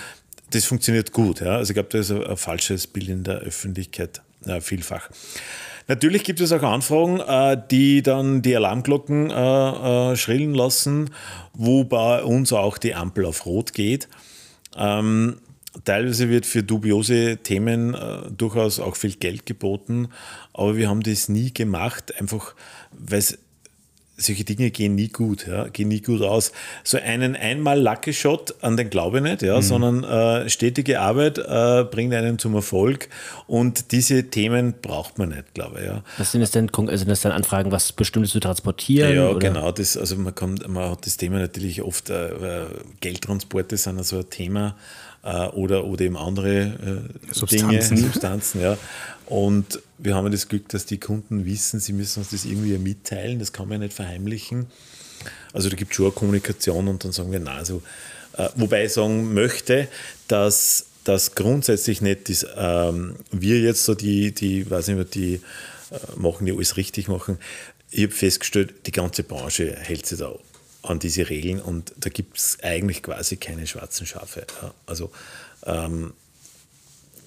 das funktioniert gut. Ja? Also ich glaube, da ist ein, ein, falsches Bild in der Öffentlichkeit ja, vielfach. Natürlich gibt es auch Anfragen, äh, die dann die Alarmglocken äh, äh, schrillen lassen, wo bei uns auch die Ampel auf Rot geht. Ähm, teilweise wird für dubiose Themen äh, durchaus auch viel Geld geboten, aber wir haben das nie gemacht, einfach weil es solche Dinge gehen nie gut, ja, gehen nie gut aus. So einen einmal Lucky Shot an den glaube ich nicht, ja, mhm. sondern äh, stetige Arbeit äh, bringt einen zum Erfolg und diese Themen braucht man nicht, glaube ich. Ja. Was sind das denn, also sind das dann Anfragen, was Bestimmtes zu transportieren? Ja, oder? genau, das, also man, kommt, man hat das Thema natürlich oft, äh Geldtransporte sind also ein Thema äh, oder, oder eben andere äh, Substanzen. Dinge, Substanzen, ja. Und wir haben das Glück, dass die Kunden wissen, sie müssen uns das irgendwie mitteilen, das kann man ja nicht verheimlichen. Also da gibt es schon eine Kommunikation und dann sagen wir, na, so, äh, wobei ich sagen möchte, dass das grundsätzlich nicht ist, ähm, wir jetzt so die, die, weiß nicht mehr, die äh, machen, die alles richtig machen. Ich habe festgestellt, die ganze Branche hält sich da an diese Regeln und da gibt es eigentlich quasi keine schwarzen Schafe. Also ähm,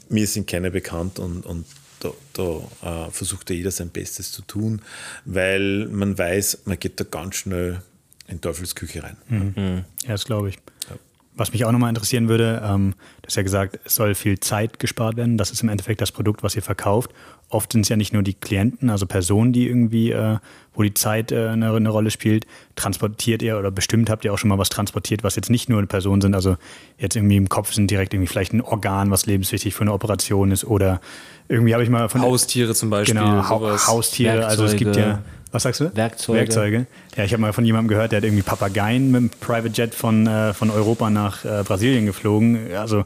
mir sind keine bekannt und, und da, da äh, versucht ja jeder sein Bestes zu tun, weil man weiß, man geht da ganz schnell in Teufelsküche rein. Mhm. Ja, das glaube ich. Ja. Was mich auch nochmal interessieren würde, ähm, du hast ja gesagt, es soll viel Zeit gespart werden. Das ist im Endeffekt das Produkt, was ihr verkauft. Oft sind es ja nicht nur die Klienten, also Personen, die irgendwie, äh, wo die Zeit äh, eine, eine, Rolle spielt. Transportiert ihr oder bestimmt habt ihr auch schon mal was transportiert, was jetzt nicht nur eine Person sind, also jetzt irgendwie im Kopf sind direkt irgendwie vielleicht ein Organ, was lebenswichtig für eine Operation ist oder irgendwie habe ich mal von. Haustiere zum Beispiel. Genau, sowas. Haustiere, Werkzeuge. also es gibt ja was sagst du? Werkzeuge. Werkzeuge. Ja, ich habe mal von jemandem gehört, der hat irgendwie Papageien mit dem Private Jet von, äh, von Europa nach äh, Brasilien geflogen. Also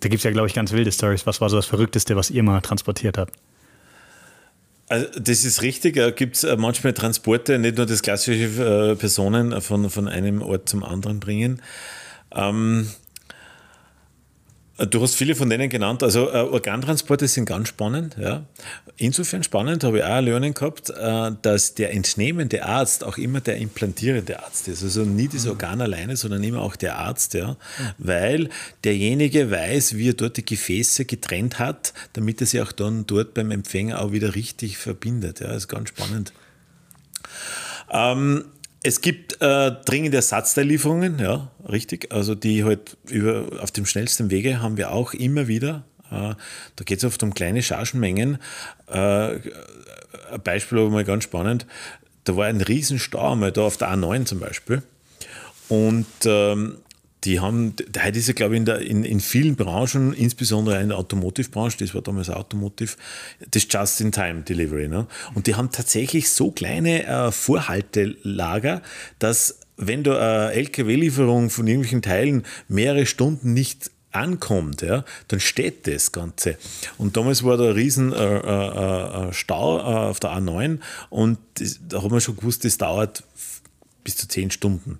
da gibt es ja, glaube ich, ganz wilde Stories. Was war so das Verrückteste, was ihr mal transportiert habt? Also das ist richtig, da gibt es äh, manchmal Transporte, nicht nur das klassische äh, Personen von, von einem Ort zum anderen bringen. Ähm, Du hast viele von denen genannt. Also äh, Organtransporte sind ganz spannend. Ja. Insofern spannend habe ich auch ein Learning gehabt, äh, dass der entnehmende Arzt auch immer der implantierende Arzt ist. Also nie das mhm. Organ alleine, sondern immer auch der Arzt. Ja. Weil derjenige weiß, wie er dort die Gefäße getrennt hat, damit er sie auch dann dort beim Empfänger auch wieder richtig verbindet. Ja. Das ist ganz spannend. Ähm, es gibt äh, dringende Ersatzteillieferungen, ja, richtig. Also die halt über, auf dem schnellsten Wege haben wir auch immer wieder. Äh, da geht es oft um kleine Chargenmengen. Äh, ein Beispiel aber mal ganz spannend. Da war ein Riesenstau einmal da auf der A9 zum Beispiel. Und ähm, die haben, heute ist ja, glaube ich, in, der, in, in vielen Branchen, insbesondere in der Automotive-Branche, das war damals Automotive, das Just-in-Time-Delivery. Ne? Und die haben tatsächlich so kleine äh, Vorhaltelager, dass wenn du eine LKW-Lieferung von irgendwelchen Teilen mehrere Stunden nicht ankommt, ja, dann steht das Ganze. Und damals war da ein riesen äh, äh, äh Stau äh, auf der A9 und das, da haben wir schon gewusst, das dauert bis zu zehn Stunden.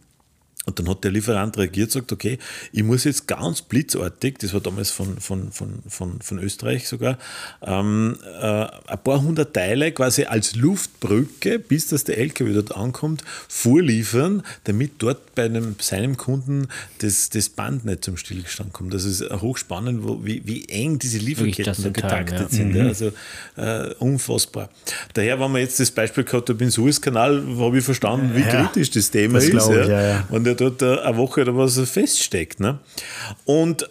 Und dann hat der Lieferant reagiert und gesagt, okay, ich muss jetzt ganz blitzartig, das war damals von, von, von, von, von Österreich sogar, ähm, äh, ein paar hundert Teile quasi als Luftbrücke, bis das der LKW dort ankommt, vorliefern, damit dort bei einem, seinem Kunden das, das Band nicht zum Stillstand kommt. Das ist hochspannend, wo, wie, wie eng diese Lieferketten da getaktet ja. sind. Mhm. Ja, also äh, unfassbar. Daher, wenn man jetzt das Beispiel gehabt hat, im Suezkanal, habe ich verstanden, wie ja, kritisch das Thema das ist. Ich, ja. Und der dort eine Woche oder was feststeckt. Ne? Und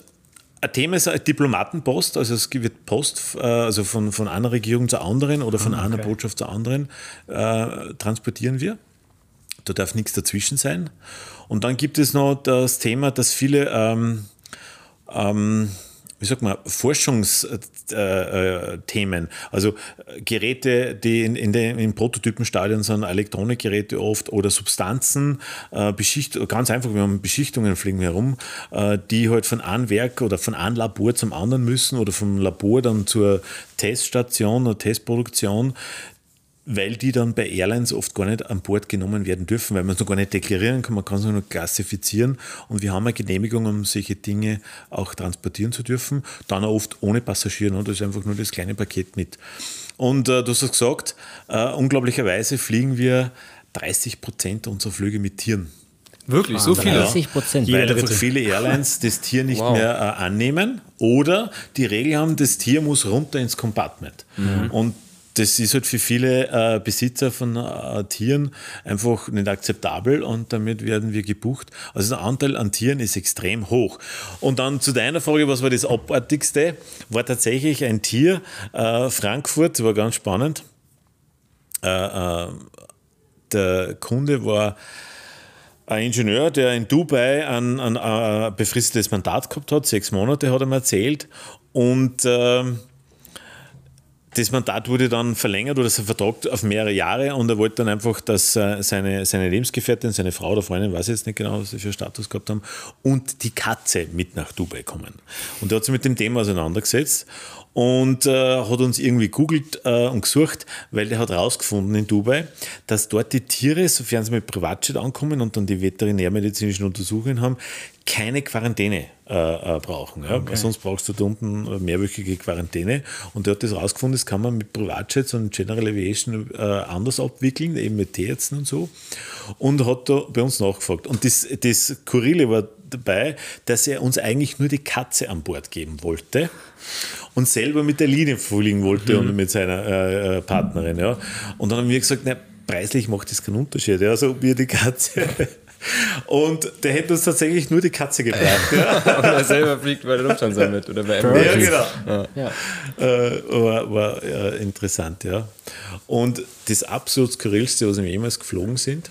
ein Thema ist eine Diplomatenpost, also es wird Post äh, also von, von einer Regierung zur anderen oder von ah, okay. einer Botschaft zur anderen äh, transportieren wir. Da darf nichts dazwischen sein. Und dann gibt es noch das Thema, dass viele ähm, ähm, wie sagt man, Forschungsthemen. Also Geräte, die in, in den, im Prototypenstadion sind, Elektronikgeräte oft oder Substanzen, äh, Beschicht, ganz einfach, wir haben Beschichtungen fliegen herum, äh, die halt von einem Werk oder von einem Labor zum anderen müssen oder vom Labor dann zur Teststation oder Testproduktion weil die dann bei Airlines oft gar nicht an Bord genommen werden dürfen, weil man es noch gar nicht deklarieren kann, man kann es nur klassifizieren und wir haben eine Genehmigung, um solche Dinge auch transportieren zu dürfen, dann auch oft ohne Passagier, ne? das ist einfach nur das kleine Paket mit. Und äh, du hast gesagt, äh, unglaublicherweise fliegen wir 30 Prozent unserer Flüge mit Tieren. Wirklich, so viele? 30 Prozent. Ja, weil einfach viele Airlines das Tier nicht wow. mehr äh, annehmen oder die Regel haben, das Tier muss runter ins Compartment. Mhm. Und das ist halt für viele äh, Besitzer von äh, Tieren einfach nicht akzeptabel und damit werden wir gebucht. Also der Anteil an Tieren ist extrem hoch. Und dann zu deiner Frage, was war das Abartigste? War tatsächlich ein Tier, äh, Frankfurt, war ganz spannend. Äh, äh, der Kunde war ein Ingenieur, der in Dubai ein, ein, ein befristetes Mandat gehabt hat, sechs Monate hat er mir erzählt. Und äh, das Mandat wurde dann verlängert oder sein Vertrag auf mehrere Jahre und er wollte dann einfach, dass äh, seine, seine Lebensgefährtin, seine Frau oder Freundin, weiß ich jetzt nicht genau, was sie für Status gehabt haben, und die Katze mit nach Dubai kommen. Und er hat sich mit dem Thema auseinandergesetzt und äh, hat uns irgendwie googelt äh, und gesucht, weil der hat rausgefunden in Dubai, dass dort die Tiere, sofern sie mit Privatjet ankommen und dann die veterinärmedizinischen Untersuchungen haben, keine Quarantäne äh, äh, brauchen. Ja? Okay. Sonst brauchst du da unten mehrwöchige Quarantäne. Und der hat das rausgefunden, das kann man mit Privatjets und General Aviation äh, anders abwickeln, eben mit Tierärzten und so. Und hat da bei uns nachgefragt. Und das, das Skurrile war dabei, dass er uns eigentlich nur die Katze an Bord geben wollte und selber mit der Linie fliegen wollte mhm. und mit seiner äh, äh, Partnerin. Ja. Und dann haben wir gesagt, na, preislich macht das keinen Unterschied. Ja. Also wir die Katze. Und der hätte uns tatsächlich nur die Katze gebracht. Ja. und er selber fliegt bei der Lufthansa mit oder bei Ja, genau. Ja. ja. Äh, war, war äh, interessant, ja. Und das absolut skurrilste, was wir jemals geflogen sind,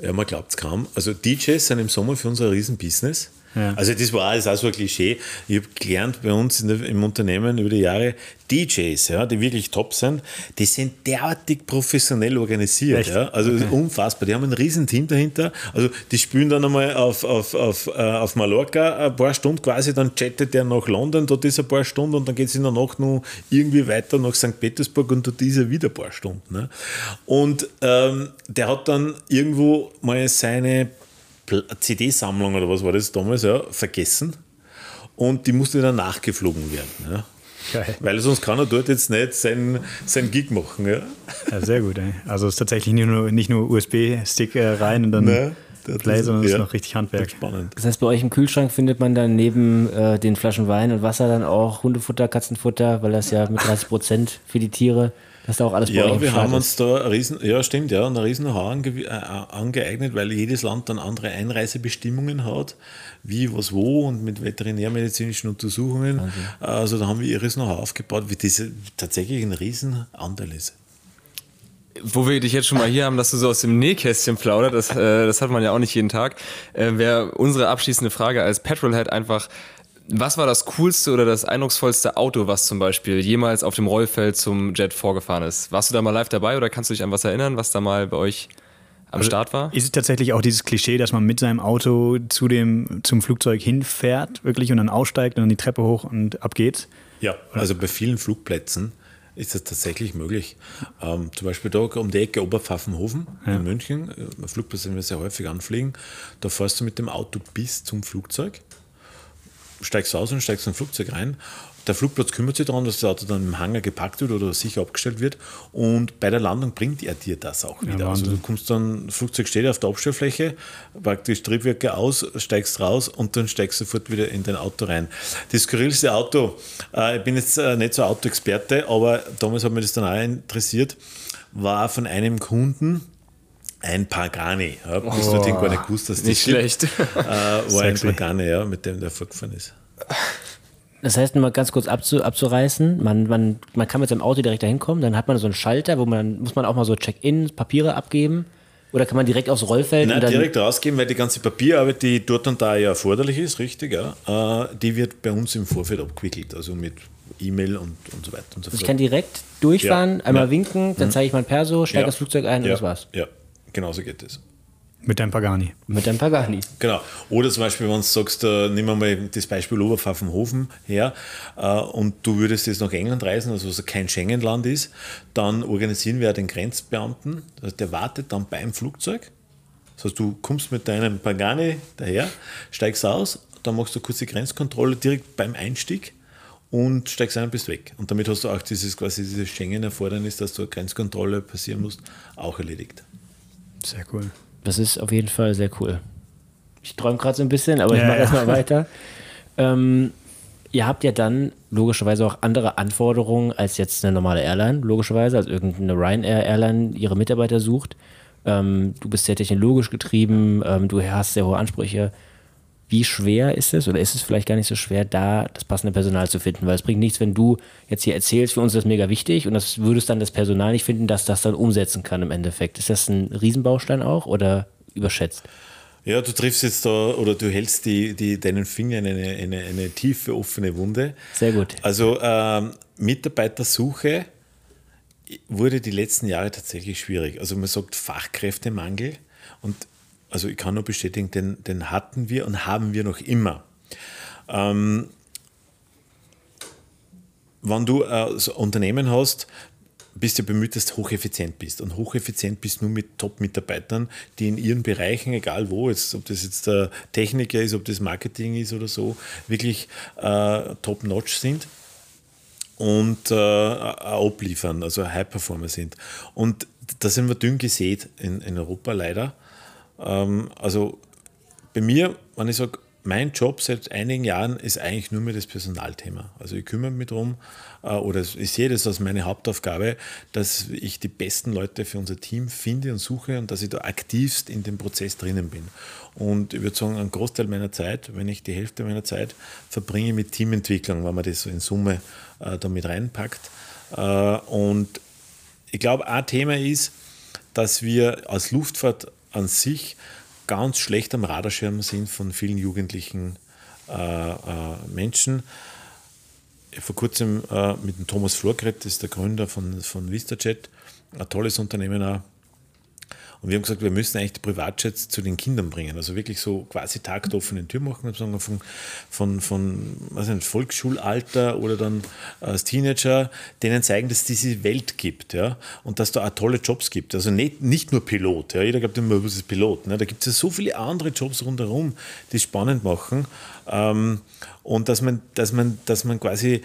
ja, man glaubt es kaum. Also DJs sind im Sommer für uns ein Riesenbusiness. Ja. Also das war alles auch so ein Klischee. Ich habe gelernt bei uns der, im Unternehmen über die Jahre, DJs, ja, die wirklich top sind, die sind derartig professionell organisiert. Ja? Also okay. unfassbar. Die haben ein riesen Team dahinter. Also die spielen dann einmal auf, auf, auf, äh, auf Mallorca ein paar Stunden quasi, dann chattet der nach London, dort ist ein paar Stunden und dann geht es in der Nacht noch irgendwie weiter nach St. Petersburg und dort ist er wieder ein paar Stunden. Ne? Und ähm, der hat dann irgendwo mal seine CD-Sammlung oder was war das damals, ja, vergessen. Und die musste dann nachgeflogen werden. Ja. Geil. Weil sonst kann er dort jetzt nicht sein, sein Gig machen. Ja, ja sehr gut. Ey. Also es ist tatsächlich nicht nur, nicht nur USB-Stick äh, rein und dann nee, Play, sondern es ja, ist noch richtig Handwerk. Spannend. Das heißt, bei euch im Kühlschrank findet man dann neben äh, den Flaschen Wein und Wasser dann auch Hundefutter, Katzenfutter, weil das ja mit 30 Prozent für die Tiere dass da auch alles Ja, wir haben uns da riesen, ja stimmt, ja, ein riesen Haar ange, äh, angeeignet, weil jedes Land dann andere Einreisebestimmungen hat, wie, was, wo und mit veterinärmedizinischen Untersuchungen. Okay. Also da haben wir ihres Know-how aufgebaut, wie das tatsächlich ein riesen Anteil ist wo wir dich jetzt schon mal hier haben, dass du so aus dem Nähkästchen plaudert, das, äh, das hat man ja auch nicht jeden Tag, äh, wäre unsere abschließende Frage als Petrolhead einfach, was war das coolste oder das eindrucksvollste Auto, was zum Beispiel jemals auf dem Rollfeld zum Jet vorgefahren ist? Warst du da mal live dabei oder kannst du dich an was erinnern, was da mal bei euch am also Start war? Ist es tatsächlich auch dieses Klischee, dass man mit seinem Auto zu dem, zum Flugzeug hinfährt, wirklich, und dann aussteigt und dann die Treppe hoch und ab geht's? Ja, also bei vielen Flugplätzen ist das tatsächlich möglich. Ähm, zum Beispiel da um die Ecke Oberpfaffenhofen ja. in München, ein äh, Flugplatz, den wir sehr häufig anfliegen, da fährst du mit dem Auto bis zum Flugzeug steigst aus und steigst in ein Flugzeug rein. Der Flugplatz kümmert sich darum, dass das Auto dann im Hangar gepackt wird oder sicher abgestellt wird. Und bei der Landung bringt er dir das auch wieder. Ja, also du kommst dann, das Flugzeug steht auf der Abstellfläche, praktisch Triebwerke aus, steigst raus und dann steigst du sofort wieder in dein Auto rein. Das skurrilste Auto, äh, ich bin jetzt äh, nicht so Autoexperte, aber damals hat mich das dann auch interessiert, war von einem Kunden, ein Pagani. Ja, bis oh, du den gar nicht gewusst hast. Nicht schlecht. Äh, war ein Pagani, ja, mit dem der vorgefahren ist. Das heißt, mal ganz kurz abzu, abzureißen, man, man, man kann mit seinem Auto direkt dahin kommen, dann hat man so einen Schalter, wo man, muss man auch mal so Check-in, Papiere abgeben. Oder kann man direkt aufs Rollfeld? Nein, direkt rausgeben, weil die ganze Papierarbeit, die dort und da ja erforderlich ist, richtig, ja, äh, die wird bei uns im Vorfeld abgewickelt, also mit E-Mail und, und so weiter und so fort. Also ich kann direkt durchfahren, ja, einmal ja. winken, dann mhm. zeige ich mein Perso, steige das Flugzeug ein und das war's. Ja, Genauso geht es. Mit deinem Pagani. Mit deinem Pagani. Genau. Oder zum Beispiel, wenn du sagst, äh, nehmen wir mal das Beispiel Oberpfaffenhofen her äh, und du würdest jetzt nach England reisen, also was kein Schengen-Land ist, dann organisieren wir den Grenzbeamten, also der wartet dann beim Flugzeug. Das heißt, du kommst mit deinem Pagani daher, steigst aus, dann machst du kurz die Grenzkontrolle direkt beim Einstieg und steigst ein und bist weg. Und damit hast du auch dieses quasi dieses Schengen-Erfordernis, dass du eine Grenzkontrolle passieren musst, auch erledigt. Sehr cool. Das ist auf jeden Fall sehr cool. Ich träume gerade so ein bisschen, aber ja, ich mache ja. erstmal weiter. Ähm, ihr habt ja dann logischerweise auch andere Anforderungen als jetzt eine normale Airline, logischerweise, als irgendeine Ryanair Airline ihre Mitarbeiter sucht. Ähm, du bist sehr technologisch getrieben, ähm, du hast sehr hohe Ansprüche. Wie schwer ist es oder ist es vielleicht gar nicht so schwer, da das passende Personal zu finden? Weil es bringt nichts, wenn du jetzt hier erzählst, für uns ist das mega wichtig und das würdest dann das Personal nicht finden, das das dann umsetzen kann im Endeffekt. Ist das ein Riesenbaustein auch oder überschätzt? Ja, du triffst jetzt da oder du hältst die, die, deinen Finger in eine, eine, eine tiefe, offene Wunde. Sehr gut. Also ähm, Mitarbeitersuche wurde die letzten Jahre tatsächlich schwierig. Also man sagt Fachkräftemangel und also ich kann nur bestätigen, den, den hatten wir und haben wir noch immer. Ähm, wenn du äh, ein Unternehmen hast, bist du bemüht, dass du hocheffizient bist. Und hocheffizient bist nur mit Top-Mitarbeitern, die in ihren Bereichen, egal wo, jetzt, ob das jetzt der Techniker ist, ob das Marketing ist oder so, wirklich äh, top-notch sind und äh, abliefern, also High-Performer sind. Und da sind wir dünn gesät in, in Europa leider. Ähm, also bei mir, wenn ich sage, mein Job seit einigen Jahren ist eigentlich nur mehr das Personalthema. Also ich kümmere mich darum, äh, oder ich sehe das als meine Hauptaufgabe, dass ich die besten Leute für unser Team finde und suche und dass ich da aktivst in dem Prozess drinnen bin. Und ich würde sagen, einen Großteil meiner Zeit, wenn nicht die Hälfte meiner Zeit, verbringe ich mit Teamentwicklung, wenn man das so in Summe äh, da mit reinpackt. Äh, und ich glaube, ein Thema ist, dass wir als Luftfahrt an sich ganz schlecht am Radarschirm sind von vielen jugendlichen äh, äh, Menschen. Vor kurzem äh, mit dem Thomas Florkret, das ist der Gründer von, von VistaJet, ein tolles Unternehmen auch, und wir haben gesagt, wir müssen eigentlich die Privatjets zu den Kindern bringen. Also wirklich so quasi taktoffene Tür machen, von, von, von was nicht, Volksschulalter oder dann als Teenager, denen zeigen, dass es diese Welt gibt. Ja? Und dass da auch tolle Jobs gibt. Also nicht, nicht nur Pilot. Ja? Jeder glaubt immer, was ist Pilot. Ne? Da gibt es ja so viele andere Jobs rundherum, die es spannend machen. Ähm, und dass man, dass man, dass man quasi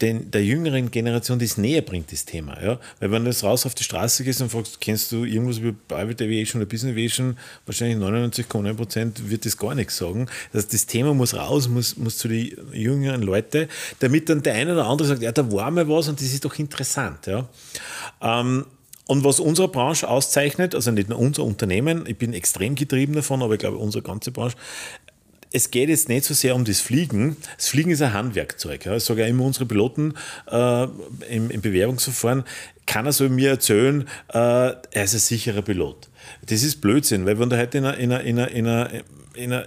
den, der jüngeren Generation das näher bringt, das Thema. Ja? Weil wenn du jetzt raus auf die Straße gehst und fragst, kennst du irgendwas über Private Aviation oder Business Aviation, wahrscheinlich 99,9 Prozent wird das gar nichts sagen. Also das Thema muss raus, muss, muss zu den jüngeren Leuten, damit dann der eine oder andere sagt, ja, da war mal was und das ist doch interessant. Ja? Ähm, und was unsere Branche auszeichnet, also nicht nur unser Unternehmen, ich bin extrem getrieben davon, aber ich glaube, unsere ganze Branche, es geht jetzt nicht so sehr um das Fliegen. Das Fliegen ist ein Handwerkzeug. Ja. Ich sage ja immer unsere Piloten äh, im, im, Bewerbungsverfahren, kann er so mir erzählen, äh, er ist ein sicherer Pilot. Das ist Blödsinn, weil wenn du heute in einer, in einer, in einer, in einer, in einer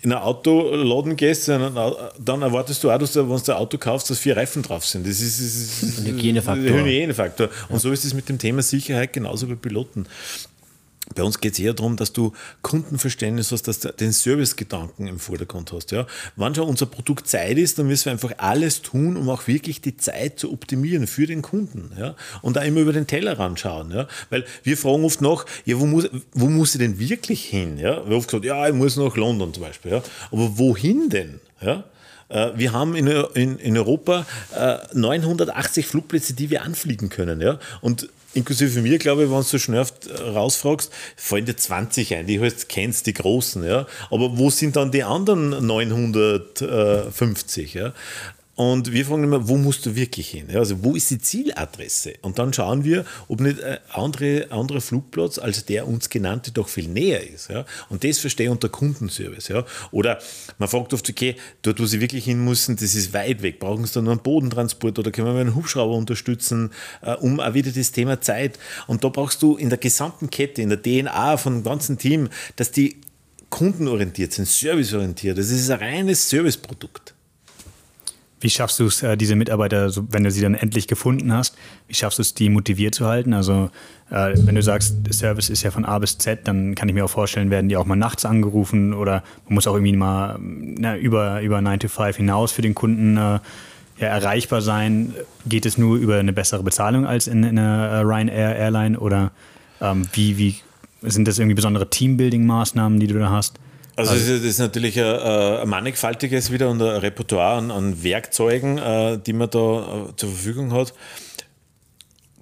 in ein Autoladen gehst, dann erwartest du auch, dass du, wenn du ein Auto kaufst, dass vier Reifen drauf sind. Das ist, das ist ein Hygienefaktor. Hygienefaktor. Und so ist es mit dem Thema Sicherheit genauso bei Piloten. Bei uns geht es eher darum, dass du Kundenverständnis hast, dass du den Servicegedanken im Vordergrund hast. Ja. Wenn schon unser Produkt Zeit ist, dann müssen wir einfach alles tun, um auch wirklich die Zeit zu optimieren für den Kunden. Ja. Und da immer über den Tellerrand schauen. Ja. Weil wir fragen oft nach, ja, wo muss, wo muss ich denn wirklich hin? Ja. Wir haben oft gesagt, ja, ich muss nach London zum Beispiel. Ja. Aber wohin denn? Ja. Äh, wir haben in, in, in Europa 980 äh, Flugplätze, die wir anfliegen können. Ja? Und inklusive mir, glaube ich, wenn du so schnell rausfragst, fallen dir 20 ein, die halt kennst, die großen, ja. Aber wo sind dann die anderen 950, ja? Und wir fragen immer, wo musst du wirklich hin? Also wo ist die Zieladresse? Und dann schauen wir, ob nicht ein andere, anderer Flugplatz als der uns genannte doch viel näher ist. Ja? Und das verstehe ich unter Kundenservice. Ja? Oder man fragt oft, okay, dort, wo sie wirklich hin müssen, das ist weit weg. Brauchen sie dann nur einen Bodentransport oder können wir einen Hubschrauber unterstützen, äh, um auch wieder das Thema Zeit. Und da brauchst du in der gesamten Kette, in der DNA von dem ganzen Team, dass die kundenorientiert sind, serviceorientiert. Das ist ein reines Serviceprodukt. Wie schaffst du es, äh, diese Mitarbeiter, wenn du sie dann endlich gefunden hast, wie schaffst du es, die motiviert zu halten? Also äh, wenn du sagst, Service ist ja von A bis Z, dann kann ich mir auch vorstellen, werden die auch mal nachts angerufen oder man muss auch irgendwie mal na, über, über 9 to 5 hinaus für den Kunden äh, ja, erreichbar sein. Geht es nur über eine bessere Bezahlung als in, in einer Ryanair Airline oder ähm, wie, wie sind das irgendwie besondere Teambuilding-Maßnahmen, die du da hast? Also, also das ist natürlich ein, ein mannigfaltiges wieder und ein Repertoire an, an Werkzeugen, äh, die man da äh, zur Verfügung hat.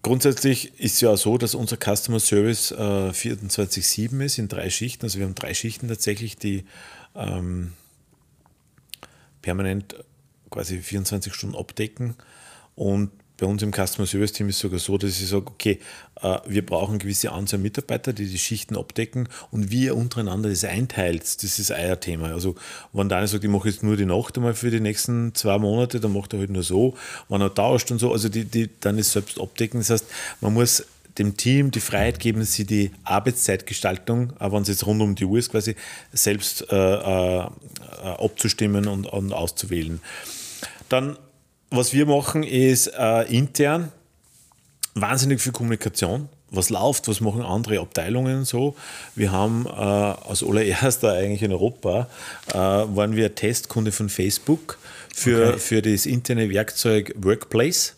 Grundsätzlich ist es ja auch so, dass unser Customer Service äh, 24-7 ist in drei Schichten. Also wir haben drei Schichten tatsächlich, die ähm, permanent quasi 24 Stunden abdecken. Und bei uns im Customer Service Team ist es sogar so, dass ich sage, okay, äh, wir brauchen eine gewisse Anzahl Mitarbeiter, die die Schichten abdecken und wie ihr untereinander das einteilt, das ist euer Thema. Also wenn eine sagt, ich mache jetzt nur die Nacht einmal für die nächsten zwei Monate, dann macht er halt nur so. Wenn er tauscht und so, also die, die, dann ist selbst abdecken. Das heißt, man muss dem Team die Freiheit geben, sie die Arbeitszeitgestaltung, wenn es jetzt rund um die Uhr ist, quasi selbst äh, äh, abzustimmen und, und, auszuwählen. Dann, was wir machen, ist äh, intern wahnsinnig viel Kommunikation. Was läuft, was machen andere Abteilungen so? Wir haben äh, als allererster eigentlich in Europa, äh, waren wir Testkunde von Facebook für, okay. für das interne Werkzeug Workplace.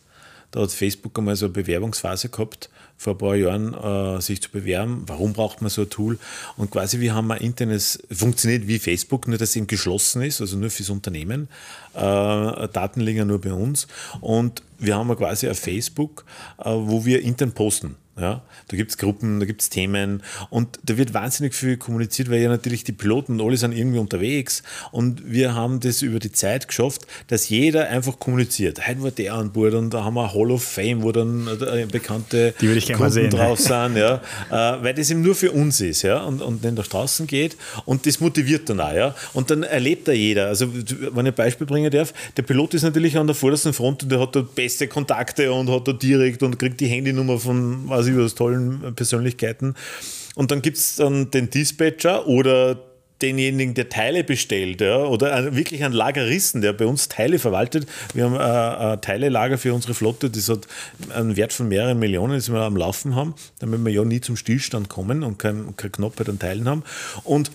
Da hat Facebook einmal so eine Bewerbungsphase gehabt vor ein paar Jahren äh, sich zu bewerben. Warum braucht man so ein Tool? Und quasi wir haben ein internes, funktioniert wie Facebook, nur dass es eben geschlossen ist, also nur fürs Unternehmen. Äh, Daten liegen nur bei uns. Und wir haben quasi ein Facebook, äh, wo wir intern posten. Ja, da gibt es Gruppen, da gibt es Themen und da wird wahnsinnig viel kommuniziert, weil ja natürlich die Piloten alle sind irgendwie unterwegs und wir haben das über die Zeit geschafft, dass jeder einfach kommuniziert. Heute war der an Bord und da haben wir Hall of Fame, wo dann äh, bekannte Kunden sehen, drauf sind, ja, äh, weil das eben nur für uns ist ja, und, und dann nach draußen geht und das motiviert dann auch. Ja, und dann erlebt da jeder. Also, wenn ich ein Beispiel bringen darf, der Pilot ist natürlich an der vordersten Front und der hat da beste Kontakte und hat da direkt und kriegt die Handynummer von, weiß ich was, tollen Persönlichkeiten. Und dann gibt es dann den Dispatcher oder denjenigen, der Teile bestellt, ja, oder wirklich einen Lageristen, der bei uns Teile verwaltet. Wir haben ein, ein Teilelager für unsere Flotte, das hat einen Wert von mehreren Millionen, das wir am Laufen haben, damit wir ja nie zum Stillstand kommen und keine kein Knappheit an Teilen haben. Und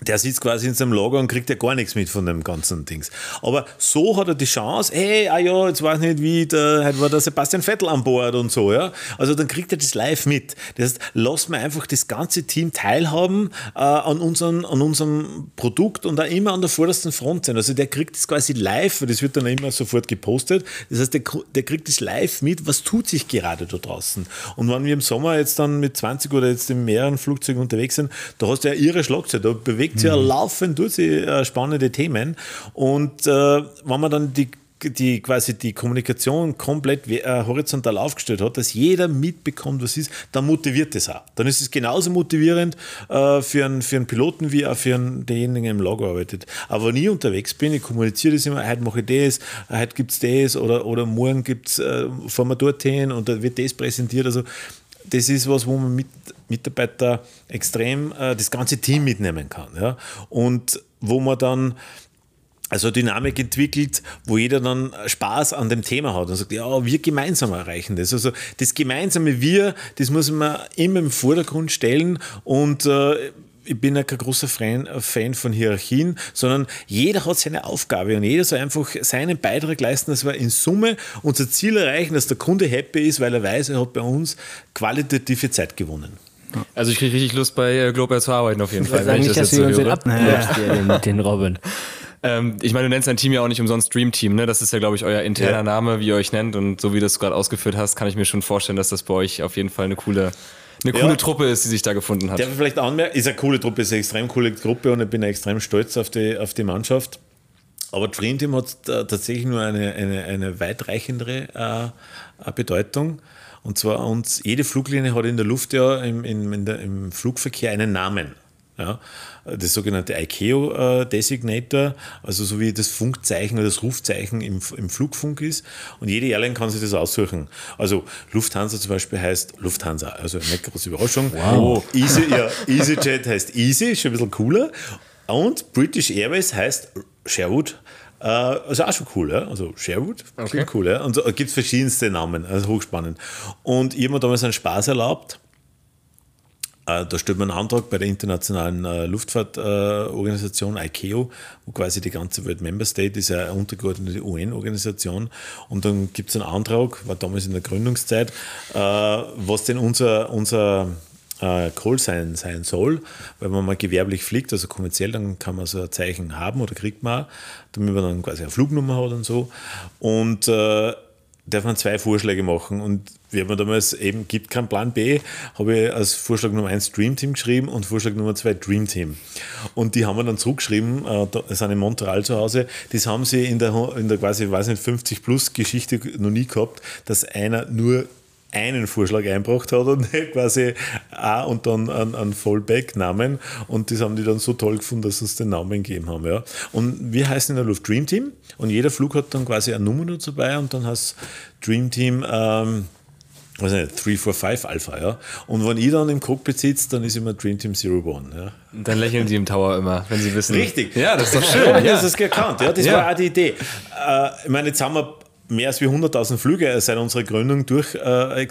der sitzt quasi in seinem Lager und kriegt ja gar nichts mit von dem ganzen Dings. Aber so hat er die Chance, hey, ah ja, jetzt weiß ich nicht, wie, der, heute war der Sebastian Vettel an Bord und so, ja. Also dann kriegt er das live mit. Das heißt, lass mir einfach das ganze Team teilhaben äh, an, unseren, an unserem Produkt und auch immer an der vordersten Front sein. Also der kriegt das quasi live, weil das wird dann immer sofort gepostet. Das heißt, der, der kriegt das live mit, was tut sich gerade da draußen. Und wenn wir im Sommer jetzt dann mit 20 oder jetzt in mehreren Flugzeugen unterwegs sind, da hast du ja ihre Schlagzeit, da bewegt sich ja mhm. laufend durch sie äh, spannende Themen. Und äh, wenn man dann die die quasi die Kommunikation komplett äh, horizontal aufgestellt hat, dass jeder mitbekommt, was ist, dann motiviert es auch. Dann ist es genauso motivierend äh, für, einen, für einen Piloten wie auch für einen, denjenigen, der im Lager arbeitet. Aber wenn ich unterwegs bin, ich kommuniziere das immer, heute mache ich das, heute gibt es das oder, oder morgen gibt es, äh, fahren wir dorthin und da wird das präsentiert. Also das ist was, wo man mit Mitarbeiter extrem äh, das ganze Team mitnehmen kann. Ja? Und wo man dann also Dynamik entwickelt, wo jeder dann Spaß an dem Thema hat und sagt, ja, wir gemeinsam erreichen das. Also das gemeinsame Wir, das muss man immer im Vordergrund stellen und äh, ich bin ja kein großer Fan, Fan, von Hierarchien, sondern jeder hat seine Aufgabe und jeder soll einfach seinen Beitrag leisten, dass wir in Summe unser Ziel erreichen, dass der Kunde happy ist, weil er weiß, er hat bei uns qualitative Zeit gewonnen. Also ich kriege richtig Lust bei äh, Global zu arbeiten auf jeden Fall. Sag nicht, dass wir uns den abnimmst, den, den Robin. Ähm, ich meine, du nennst dein Team ja auch nicht umsonst Dream Team, ne? Das ist ja, glaube ich, euer interner ja. Name, wie ihr euch nennt. Und so wie du es gerade ausgeführt hast, kann ich mir schon vorstellen, dass das bei euch auf jeden Fall eine coole, eine coole ja. Truppe ist, die sich da gefunden hat. Ich vielleicht anmerken, ist eine coole Truppe, ist eine extrem coole Gruppe und ich bin extrem stolz auf die, auf die Mannschaft. Aber Dream Team hat tatsächlich nur eine, eine, eine weitreichendere äh, Bedeutung. Und zwar uns, jede Fluglinie hat in der Luft ja im, in, der, im Flugverkehr einen Namen. Ja, das sogenannte ICAO Designator, also so wie das Funkzeichen oder das Rufzeichen im, im Flugfunk ist. Und jede Airline kann sich das aussuchen. Also Lufthansa zum Beispiel heißt Lufthansa, also eine große Überraschung. Wow. Easy, ja, EasyJet heißt Easy, ist schon ein bisschen cooler. Und British Airways heißt Sherwood. Äh, also auch schon cool, ja? also Sherwood, okay. cool. Ja? Und so gibt es verschiedenste Namen, also hochspannend. Und ich habe mir damals einen Spaß erlaubt. Äh, da stellt man einen Antrag bei der internationalen äh, Luftfahrtorganisation ICAO, wo quasi die ganze Welt Member State ist, eine untergeordnete UN-Organisation. Und dann gibt es einen Antrag, war damals in der Gründungszeit, was denn unser, unser äh, Call sein, sein soll, weil man gewerblich fliegt, also kommerziell, dann kann man so ein Zeichen haben oder kriegt man, damit man dann quasi eine Flugnummer hat und so. Und äh, darf man zwei Vorschläge machen. Und wie man damals eben gibt keinen Plan B, habe ich als Vorschlag Nummer eins Dream Team geschrieben und Vorschlag Nummer zwei Dream Team. Und die haben wir dann zurückgeschrieben, äh, das sind in Montreal zu Hause. Das haben sie in der, in der quasi, weiß nicht, 50 plus Geschichte noch nie gehabt, dass einer nur einen Vorschlag einbracht hat und quasi A und dann einen, einen Fallback-Namen. Und das haben die dann so toll gefunden, dass sie uns den Namen gegeben haben. Ja. Und wir heißen in der Luft Dream Team und jeder Flug hat dann quasi eine Nummer noch dabei und dann heißt Dream Team. Ähm, nicht, 345 Alpha, ja. Und wenn ich dann im Cockpit sitze, dann ist immer Dream Team Zero One, ja. Und dann lächeln die im Tower immer, wenn sie wissen. Richtig. Ja, das ist doch schön. Ja. das ist gekannt, ja. Das ja. war auch die Idee. Äh, ich meine, jetzt haben wir mehr als 100.000 Flüge seit unserer Gründung durch äh,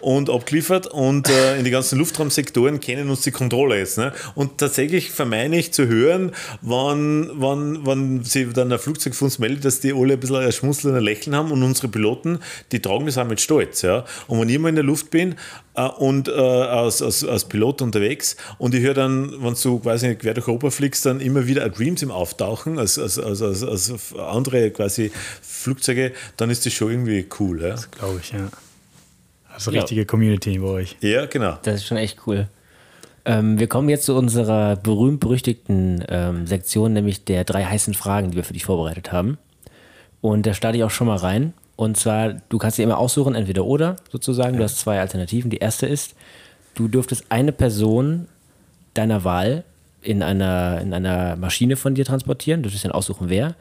und abgeliefert und äh, in die ganzen Luftraumsektoren kennen uns die Controller jetzt. Ne? Und tatsächlich vermeine ich zu hören, wann, wann, wann sich dann ein Flugzeug von uns meldet, dass die alle ein bisschen ein Schmunzeln ein Lächeln haben und unsere Piloten, die tragen das auch mit Stolz. Ja? Und wenn ich mal in der Luft bin äh, und äh, als, als, als Pilot unterwegs und ich höre dann, wenn du quasi quer durch Europa fliegst, dann immer wieder ein Dreams im Auftauchen, als, als, als, als, als andere quasi Flugzeuge, dann ist das schon irgendwie cool. Ja? Das glaube ich, ja. Also ja. richtige Community bei euch. Ja, genau. Das ist schon echt cool. Ähm, wir kommen jetzt zu unserer berühmt-berüchtigten ähm, Sektion, nämlich der drei heißen Fragen, die wir für dich vorbereitet haben. Und da starte ich auch schon mal rein. Und zwar, du kannst dir immer aussuchen, entweder oder sozusagen. Ja. Du hast zwei Alternativen. Die erste ist, du dürftest eine Person deiner Wahl in einer, in einer Maschine von dir transportieren. Du dürftest dann aussuchen, wer.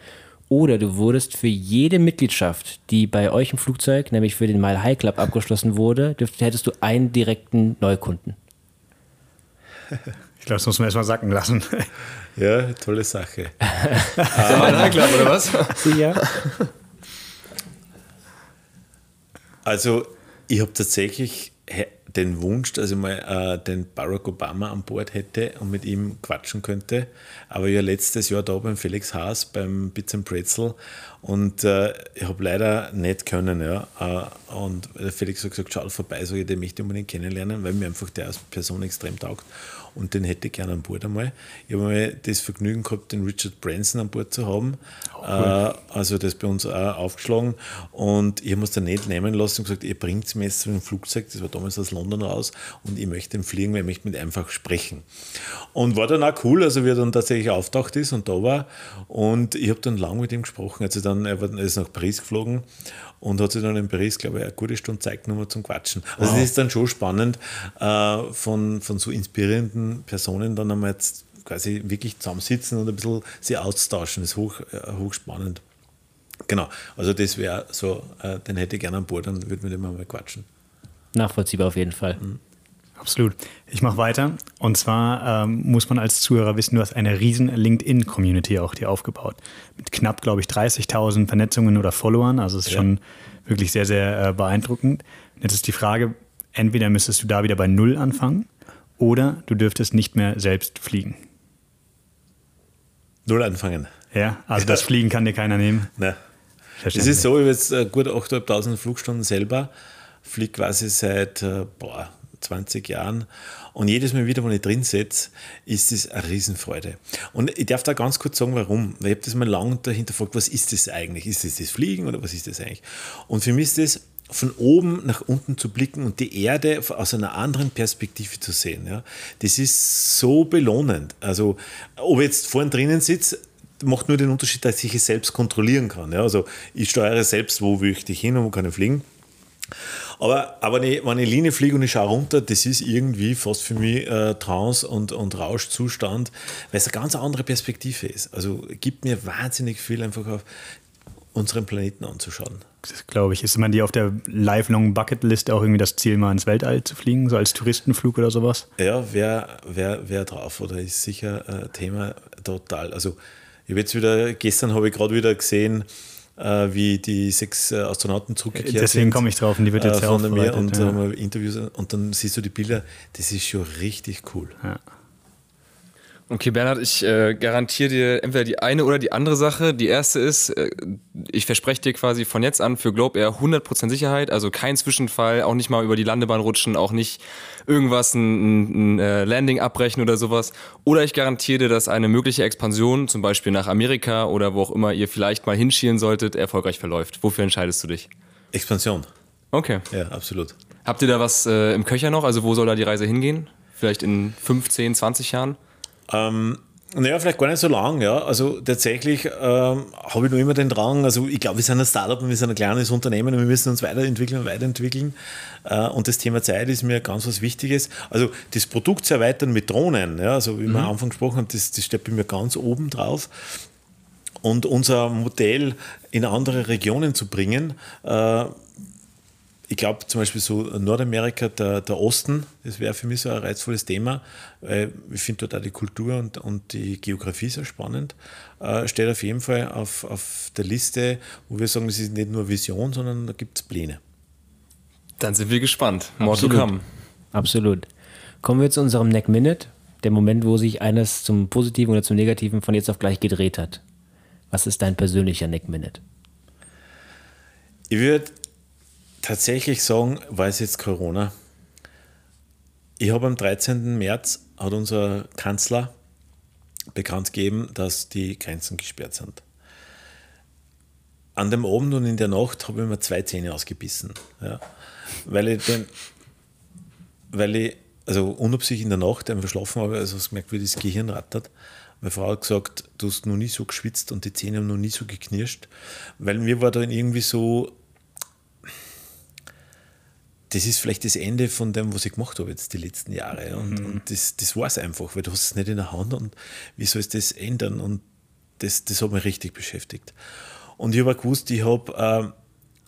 Oder du wurdest für jede Mitgliedschaft, die bei euch im Flugzeug, nämlich für den Mile High Club abgeschlossen wurde, dürft, hättest du einen direkten Neukunden. Ich glaube, das muss man erstmal sacken lassen. Ja, tolle Sache. Der Mile High Club, oder was? Sicher. Also, ich habe tatsächlich den Wunsch, dass ich mal äh, den Barack Obama an Bord hätte und mit ihm quatschen könnte. Aber ja letztes Jahr da beim Felix Haas beim Bits and Pretzel und äh, ich habe leider nicht können. Ja. Äh, und Felix hat gesagt, schau vorbei, so ich den möchte unbedingt kennenlernen, weil mir einfach der als Person extrem taugt und den hätte ich gerne an Bord einmal. Ich habe mal das Vergnügen gehabt, den Richard Branson an Bord zu haben. Cool. äh, also das bei uns auch aufgeschlagen und ich habe es dann nicht nehmen lassen und gesagt, ihr bringt es mir jetzt zu Flugzeug, das war damals aus London raus und ich möchte ihn fliegen, weil ich möchte mit einfach sprechen. Und war dann auch cool, also wie er dann tatsächlich auftaucht ist und da war und ich habe dann lang mit ihm gesprochen, also dann, er ist nach Paris geflogen und hat sich dann in Paris, glaube ich, eine gute Stunde Zeit genommen zum Quatschen. Also wow. das ist dann schon spannend, äh, von, von so inspirierenden Personen dann einmal jetzt quasi wirklich zusammensitzen und ein bisschen sie austauschen. Das ist hoch, äh, hochspannend. Genau, also das wäre so, äh, den hätte ich gerne an Bord, dann würde mit dem mal quatschen. Nachvollziehbar auf jeden Fall. Mhm. Absolut. Ich mache weiter. Und zwar ähm, muss man als Zuhörer wissen, du hast eine riesen LinkedIn-Community auch dir aufgebaut. Mit knapp, glaube ich, 30.000 Vernetzungen oder Followern. Also es ist ja. schon wirklich sehr, sehr äh, beeindruckend. Jetzt ist die Frage, entweder müsstest du da wieder bei Null anfangen oder du dürftest nicht mehr selbst fliegen. Null anfangen. Ja, also das Fliegen kann dir keiner nehmen. Ne. Es ist so, ich habe jetzt äh, gut 8.500 Flugstunden selber, fliege quasi seit äh, boah, 20 Jahren. Und jedes Mal wieder, wenn ich drin sitze, ist es eine Riesenfreude. Und ich darf da ganz kurz sagen, warum. Weil ich habe das mal lange dahinter gefragt, was ist das eigentlich? Ist das das Fliegen oder was ist das eigentlich? Und für mich ist das von oben nach unten zu blicken und die Erde aus einer anderen Perspektive zu sehen. Ja, das ist so belohnend. Also, ob ich jetzt vorne drinnen sitze, macht nur den Unterschied, dass ich es selbst kontrollieren kann. Ja, also, ich steuere selbst, wo will ich dich hin und wo kann ich fliegen. Aber, aber wenn, ich, wenn ich Linie fliege und ich schaue runter, das ist irgendwie fast für mich äh, Trance- und, und Rauschzustand, weil es eine ganz andere Perspektive ist. Also gibt mir wahnsinnig viel einfach auf unseren Planeten anzuschauen. Das glaube ich. Ist man die auf der lifelong Bucketlist auch irgendwie das Ziel, mal ins Weltall zu fliegen, so als Touristenflug oder sowas? Ja, wäre wär, wär drauf oder ist sicher ein Thema total. Also ich habe jetzt wieder, gestern habe ich gerade wieder gesehen, äh, wie die sechs äh, Astronauten zurückgekehrt Deswegen sind. Deswegen komme ich drauf und die wird jetzt äh, ja auch mir und ja. Interviews und dann siehst du die Bilder, das ist schon richtig cool. Ja. Okay, Bernhard, ich äh, garantiere dir entweder die eine oder die andere Sache. Die erste ist, äh, ich verspreche dir quasi von jetzt an für Globe Air 100% Sicherheit, also kein Zwischenfall, auch nicht mal über die Landebahn rutschen, auch nicht irgendwas, ein, ein äh, Landing abbrechen oder sowas. Oder ich garantiere dir, dass eine mögliche Expansion, zum Beispiel nach Amerika oder wo auch immer ihr vielleicht mal hinschielen solltet, erfolgreich verläuft. Wofür entscheidest du dich? Expansion. Okay. Ja, absolut. Habt ihr da was äh, im Köcher noch? Also wo soll da die Reise hingehen? Vielleicht in 15, 20 Jahren? Ähm, naja, vielleicht gar nicht so lang, ja. Also tatsächlich ähm, habe ich noch immer den Drang, also ich glaube, wir sind ein Startup und wir sind ein kleines Unternehmen und wir müssen uns weiterentwickeln und weiterentwickeln. Äh, und das Thema Zeit ist mir ganz was Wichtiges. Also das Produkt zu erweitern mit Drohnen, ja, also wie mhm. wir am Anfang gesprochen haben, das, das steht bei mir ganz oben drauf. Und unser Modell in andere Regionen zu bringen, äh, ich glaube zum Beispiel so Nordamerika, der, der Osten, das wäre für mich so ein reizvolles Thema. Weil ich finde dort auch die Kultur und, und die Geografie sehr spannend. Äh, steht auf jeden Fall auf, auf der Liste, wo wir sagen, es ist nicht nur Vision, sondern da gibt es Pläne. Dann sind wir gespannt. More Absolut. to come. Absolut. Kommen wir zu unserem Neck Minute, der Moment, wo sich eines zum Positiven oder zum Negativen von jetzt auf gleich gedreht hat. Was ist dein persönlicher Neck Minute? Ich würde tatsächlich sagen, war es jetzt Corona. Ich habe am 13. März hat unser Kanzler bekannt gegeben, dass die Grenzen gesperrt sind. An dem Abend und in der Nacht habe ich mir zwei Zähne ausgebissen. Ja. Weil ich den, weil ich, also unabsichtlich in der Nacht einfach schlafen habe, also es gemerkt, wie das Gehirn rattert. Meine Frau hat gesagt, du hast noch nie so geschwitzt und die Zähne haben noch nie so geknirscht. Weil mir war dann irgendwie so, das ist vielleicht das Ende von dem, was ich gemacht habe jetzt die letzten Jahre. Und, mhm. und das, das war es einfach, weil du hast es nicht in der Hand und wie soll es das ändern? Und das, das hat mich richtig beschäftigt. Und ich habe gewusst, ich habe, äh,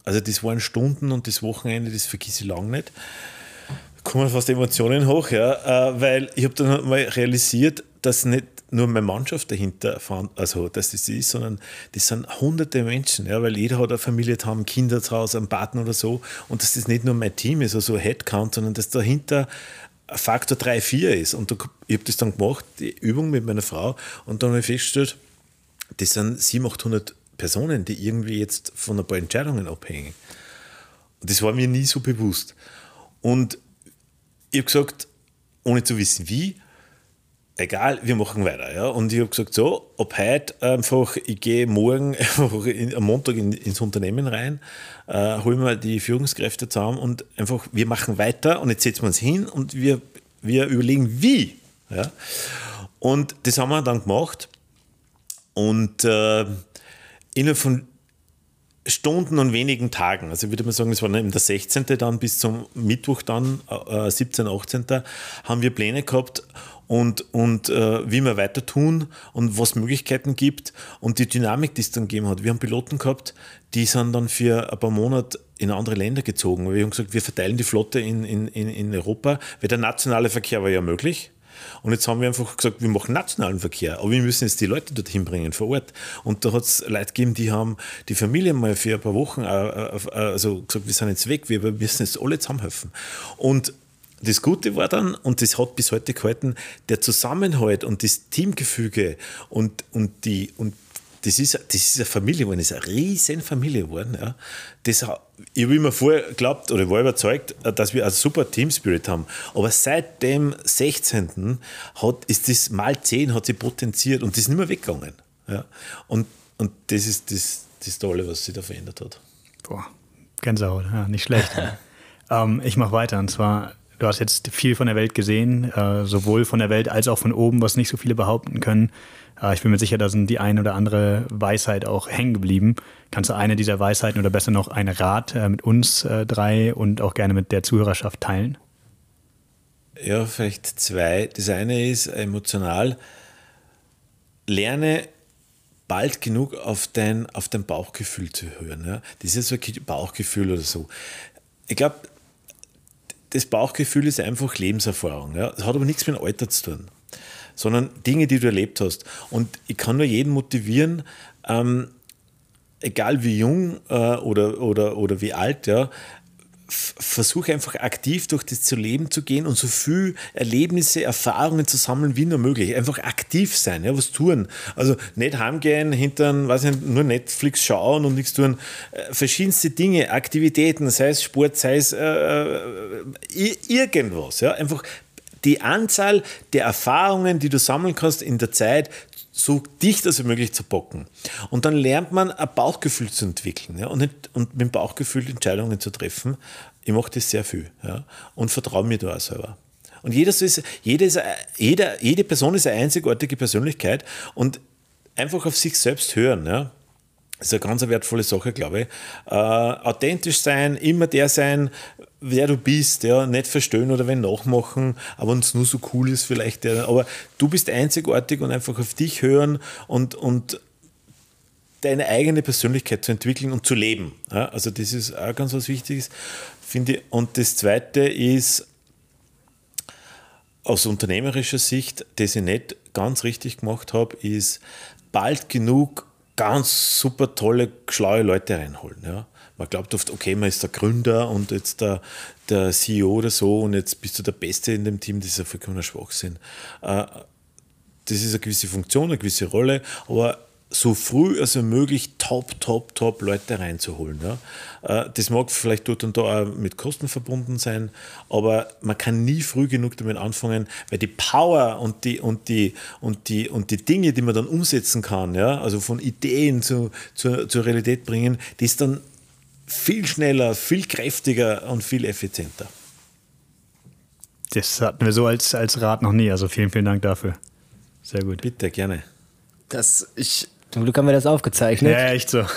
also das waren Stunden und das Wochenende, das vergesse ich lange nicht. Da kommen fast Emotionen hoch, ja, äh, weil ich habe dann mal realisiert, dass nicht nur meine Mannschaft dahinter, also dass das ist, sondern das sind hunderte Menschen, ja, weil jeder hat eine Familie, haben Kinder zu Hause, einen Partner oder so und dass das nicht nur mein Team ist, also Headcount, sondern dass dahinter Faktor 3, 4 ist. Und ich habe das dann gemacht, die Übung mit meiner Frau und dann habe ich festgestellt, das sind 700, 800 Personen, die irgendwie jetzt von ein paar Entscheidungen abhängen. Und das war mir nie so bewusst. Und ich habe gesagt, ohne zu wissen wie, egal, wir machen weiter. Ja? Und ich habe gesagt, so, ab heute einfach, ich gehe morgen einfach in, am Montag in, ins Unternehmen rein, äh, holen wir die Führungskräfte zusammen und einfach, wir machen weiter und jetzt setzen wir uns hin und wir, wir überlegen, wie. Ja? Und das haben wir dann gemacht. Und äh, innerhalb von Stunden und wenigen Tagen, also ich würde mal sagen, es war eben der 16. dann bis zum Mittwoch dann, äh, 17., 18., haben wir Pläne gehabt und, und äh, wie wir weiter tun und was Möglichkeiten gibt und die Dynamik, die es dann gegeben hat. Wir haben Piloten gehabt, die sind dann für ein paar Monate in andere Länder gezogen. Wir haben gesagt, wir verteilen die Flotte in, in, in Europa, weil der nationale Verkehr war ja möglich. Und jetzt haben wir einfach gesagt, wir machen nationalen Verkehr, aber wir müssen jetzt die Leute dorthin bringen, vor Ort. Und da hat es Leute gegeben, die haben die Familie mal für ein paar Wochen äh, äh, also gesagt, wir sind jetzt weg, wir müssen jetzt alle zusammenhelfen. Und das Gute war dann, und das hat bis heute gehalten, der Zusammenhalt und das Teamgefüge und, und, die, und das ist, das ist eine Familie geworden, das ist eine riesen Familie geworden. Ja. Das, ich habe immer vorher geglaubt oder war überzeugt, dass wir einen super Team-Spirit haben. Aber seit dem 16. Hat, ist das mal 10 hat sich potenziert und das ist nicht mehr weggegangen. Ja. Und, und das ist das, das Tolle, was sich da verändert hat. Boah, Gänsehaut, ja, nicht schlecht. ähm, ich mache weiter und zwar Du hast jetzt viel von der Welt gesehen, äh, sowohl von der Welt als auch von oben, was nicht so viele behaupten können. Äh, ich bin mir sicher, da sind die ein oder andere Weisheit auch hängen geblieben. Kannst du eine dieser Weisheiten oder besser noch einen Rat äh, mit uns äh, drei und auch gerne mit der Zuhörerschaft teilen? Ja, vielleicht zwei. Das eine ist emotional. Lerne bald genug auf dein, auf dein Bauchgefühl zu hören. Ja? Das ist so ein Bauchgefühl oder so. Ich glaube, das Bauchgefühl ist einfach Lebenserfahrung. Ja? Das hat aber nichts mit dem Alter zu tun, sondern Dinge, die du erlebt hast. Und ich kann nur jeden motivieren, ähm, egal wie jung äh, oder, oder, oder wie alt, ja, versuche einfach aktiv durch das Leben zu gehen und so viel Erlebnisse, Erfahrungen zu sammeln wie nur möglich. Einfach aktiv sein, ja, was tun. Also nicht heimgehen, hintern, weiß nicht, nur Netflix schauen und nichts tun. Äh, verschiedenste Dinge, Aktivitäten, sei es Sport, sei es äh, äh irgendwas. Ja, einfach die Anzahl der Erfahrungen, die du sammeln kannst in der Zeit, so dicht als möglich zu bocken. Und dann lernt man ein Bauchgefühl zu entwickeln ja, und, und mit dem Bauchgefühl Entscheidungen zu treffen. Ich mache das sehr viel ja, und vertraue mir da auch selber. Und jeder ist, jeder ist, jeder, jede Person ist eine einzigartige Persönlichkeit und einfach auf sich selbst hören. Ja. Das ist eine ganz wertvolle Sache, glaube ich. Äh, authentisch sein, immer der sein, wer du bist, ja, nicht verstehen oder wenn nachmachen, aber wenn es nur so cool ist, vielleicht. Ja, aber du bist einzigartig und einfach auf dich hören und, und deine eigene Persönlichkeit zu entwickeln und zu leben. Ja, also das ist auch ganz was Wichtiges, finde ich. Und das Zweite ist, aus unternehmerischer Sicht, das ich nicht ganz richtig gemacht habe, ist bald genug ganz super tolle, schlaue Leute reinholen. Ja. Man glaubt oft, okay, man ist der Gründer und jetzt der, der CEO oder so und jetzt bist du der Beste in dem Team, das ist ja vollkommener Schwachsinn. Äh, das ist eine gewisse Funktion, eine gewisse Rolle, aber so früh als möglich top, top, top Leute reinzuholen. Ja. Äh, das mag vielleicht dort und da auch mit Kosten verbunden sein, aber man kann nie früh genug damit anfangen, weil die Power und die, und die, und die, und die Dinge, die man dann umsetzen kann, ja, also von Ideen zu, zu, zur Realität bringen, die ist dann viel schneller, viel kräftiger und viel effizienter. Das hatten wir so als, als Rat noch nie, also vielen, vielen Dank dafür. Sehr gut. Bitte, gerne. Das, ich, zum Glück haben wir das aufgezeichnet. Ja, echt so.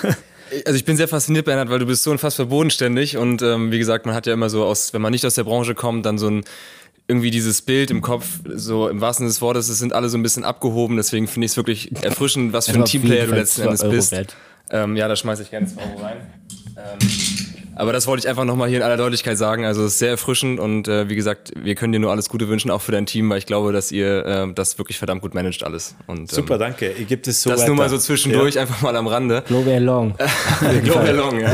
Also ich bin sehr fasziniert, Bernhard, weil du bist so unfassbar bodenständig und ähm, wie gesagt, man hat ja immer so aus, wenn man nicht aus der Branche kommt, dann so ein irgendwie dieses Bild im Kopf, so im wahrsten Sinne des Wortes, es sind alle so ein bisschen abgehoben, deswegen finde ich es wirklich erfrischend, was für ein Teamplayer du letzten Endes bist. Ähm, ja, da schmeiße ich gerne 2 Euro rein. Ähm, aber das wollte ich einfach nochmal hier in aller Deutlichkeit sagen. Also es ist sehr erfrischend und äh, wie gesagt, wir können dir nur alles Gute wünschen, auch für dein Team, weil ich glaube, dass ihr äh, das wirklich verdammt gut managt alles. Und, Super, ähm, danke. Ich gebe das so Das weiter. nur mal so zwischendurch, ja. einfach mal am Rande. Global Long. Global Long, ja.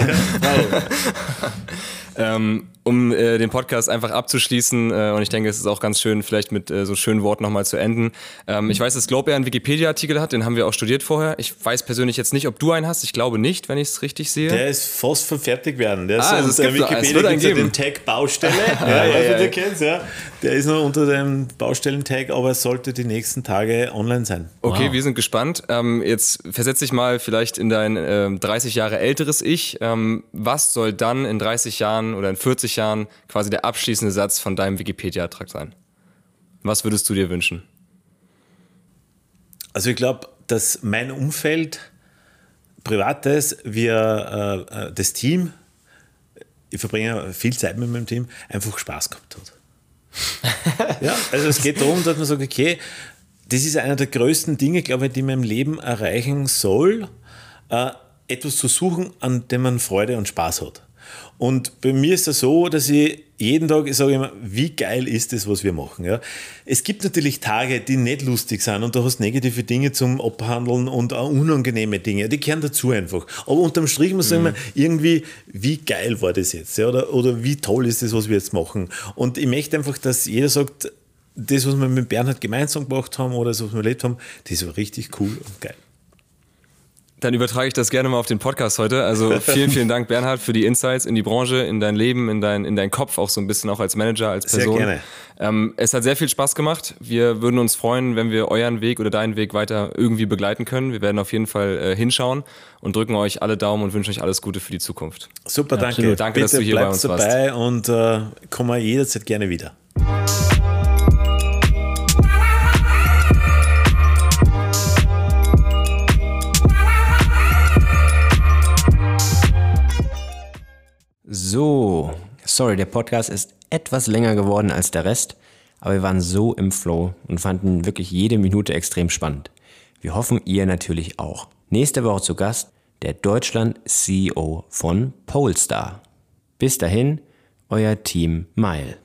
ähm, um äh, den Podcast einfach abzuschließen, äh, und ich denke, es ist auch ganz schön, vielleicht mit äh, so schönen Worten nochmal zu enden. Ähm, ich weiß, dass Globe einen Wikipedia-Artikel hat, den haben wir auch studiert vorher. Ich weiß persönlich jetzt nicht, ob du einen hast. Ich glaube nicht, wenn ich es richtig sehe. Der ist fast vom Fertigwerden. Der ah, also ist also unter Wikipedia gibt den Tag Baustelle. ja, ja, ja, ja. Kennst, ja. Der ist noch unter dem Baustellen-Tag, aber es sollte die nächsten Tage online sein. Okay, wow. wir sind gespannt. Ähm, jetzt versetze dich mal vielleicht in dein äh, 30 Jahre älteres Ich. Ähm, was soll dann in 30 Jahren oder in 40 Jahren quasi der abschließende Satz von deinem Wikipedia-Eintrag sein? Was würdest du dir wünschen? Also ich glaube, dass mein Umfeld, privates, wir, äh, das Team, ich verbringe viel Zeit mit meinem Team, einfach Spaß gehabt hat. ja, also es geht darum, dass man sagt, okay, das ist einer der größten Dinge, glaube ich, die man im Leben erreichen soll, äh, etwas zu suchen, an dem man Freude und Spaß hat. Und bei mir ist es so, dass ich jeden Tag, sage immer, wie geil ist das, was wir machen. Ja? Es gibt natürlich Tage, die nicht lustig sind und du hast negative Dinge zum Abhandeln und auch unangenehme Dinge. Die gehören dazu einfach. Aber unterm Strich muss man mhm. sagen, irgendwie, wie geil war das jetzt? Ja? Oder, oder wie toll ist das, was wir jetzt machen? Und ich möchte einfach, dass jeder sagt, das, was wir mit Bernhard gemeinsam gemacht haben oder das, was wir erlebt haben, das war richtig cool und geil. Dann übertrage ich das gerne mal auf den Podcast heute. Also vielen, vielen Dank, Bernhard, für die Insights in die Branche, in dein Leben, in, dein, in deinen Kopf, auch so ein bisschen auch als Manager, als Person. Sehr gerne. Ähm, es hat sehr viel Spaß gemacht. Wir würden uns freuen, wenn wir euren Weg oder deinen Weg weiter irgendwie begleiten können. Wir werden auf jeden Fall äh, hinschauen und drücken euch alle Daumen und wünschen euch alles Gute für die Zukunft. Super, danke. Absolut. Danke, Bitte dass du hier bei uns dabei warst. und äh, komm jederzeit gerne wieder. So, sorry, der Podcast ist etwas länger geworden als der Rest, aber wir waren so im Flow und fanden wirklich jede Minute extrem spannend. Wir hoffen, ihr natürlich auch. Nächste Woche zu Gast der Deutschland-CEO von Polestar. Bis dahin, euer Team Mile.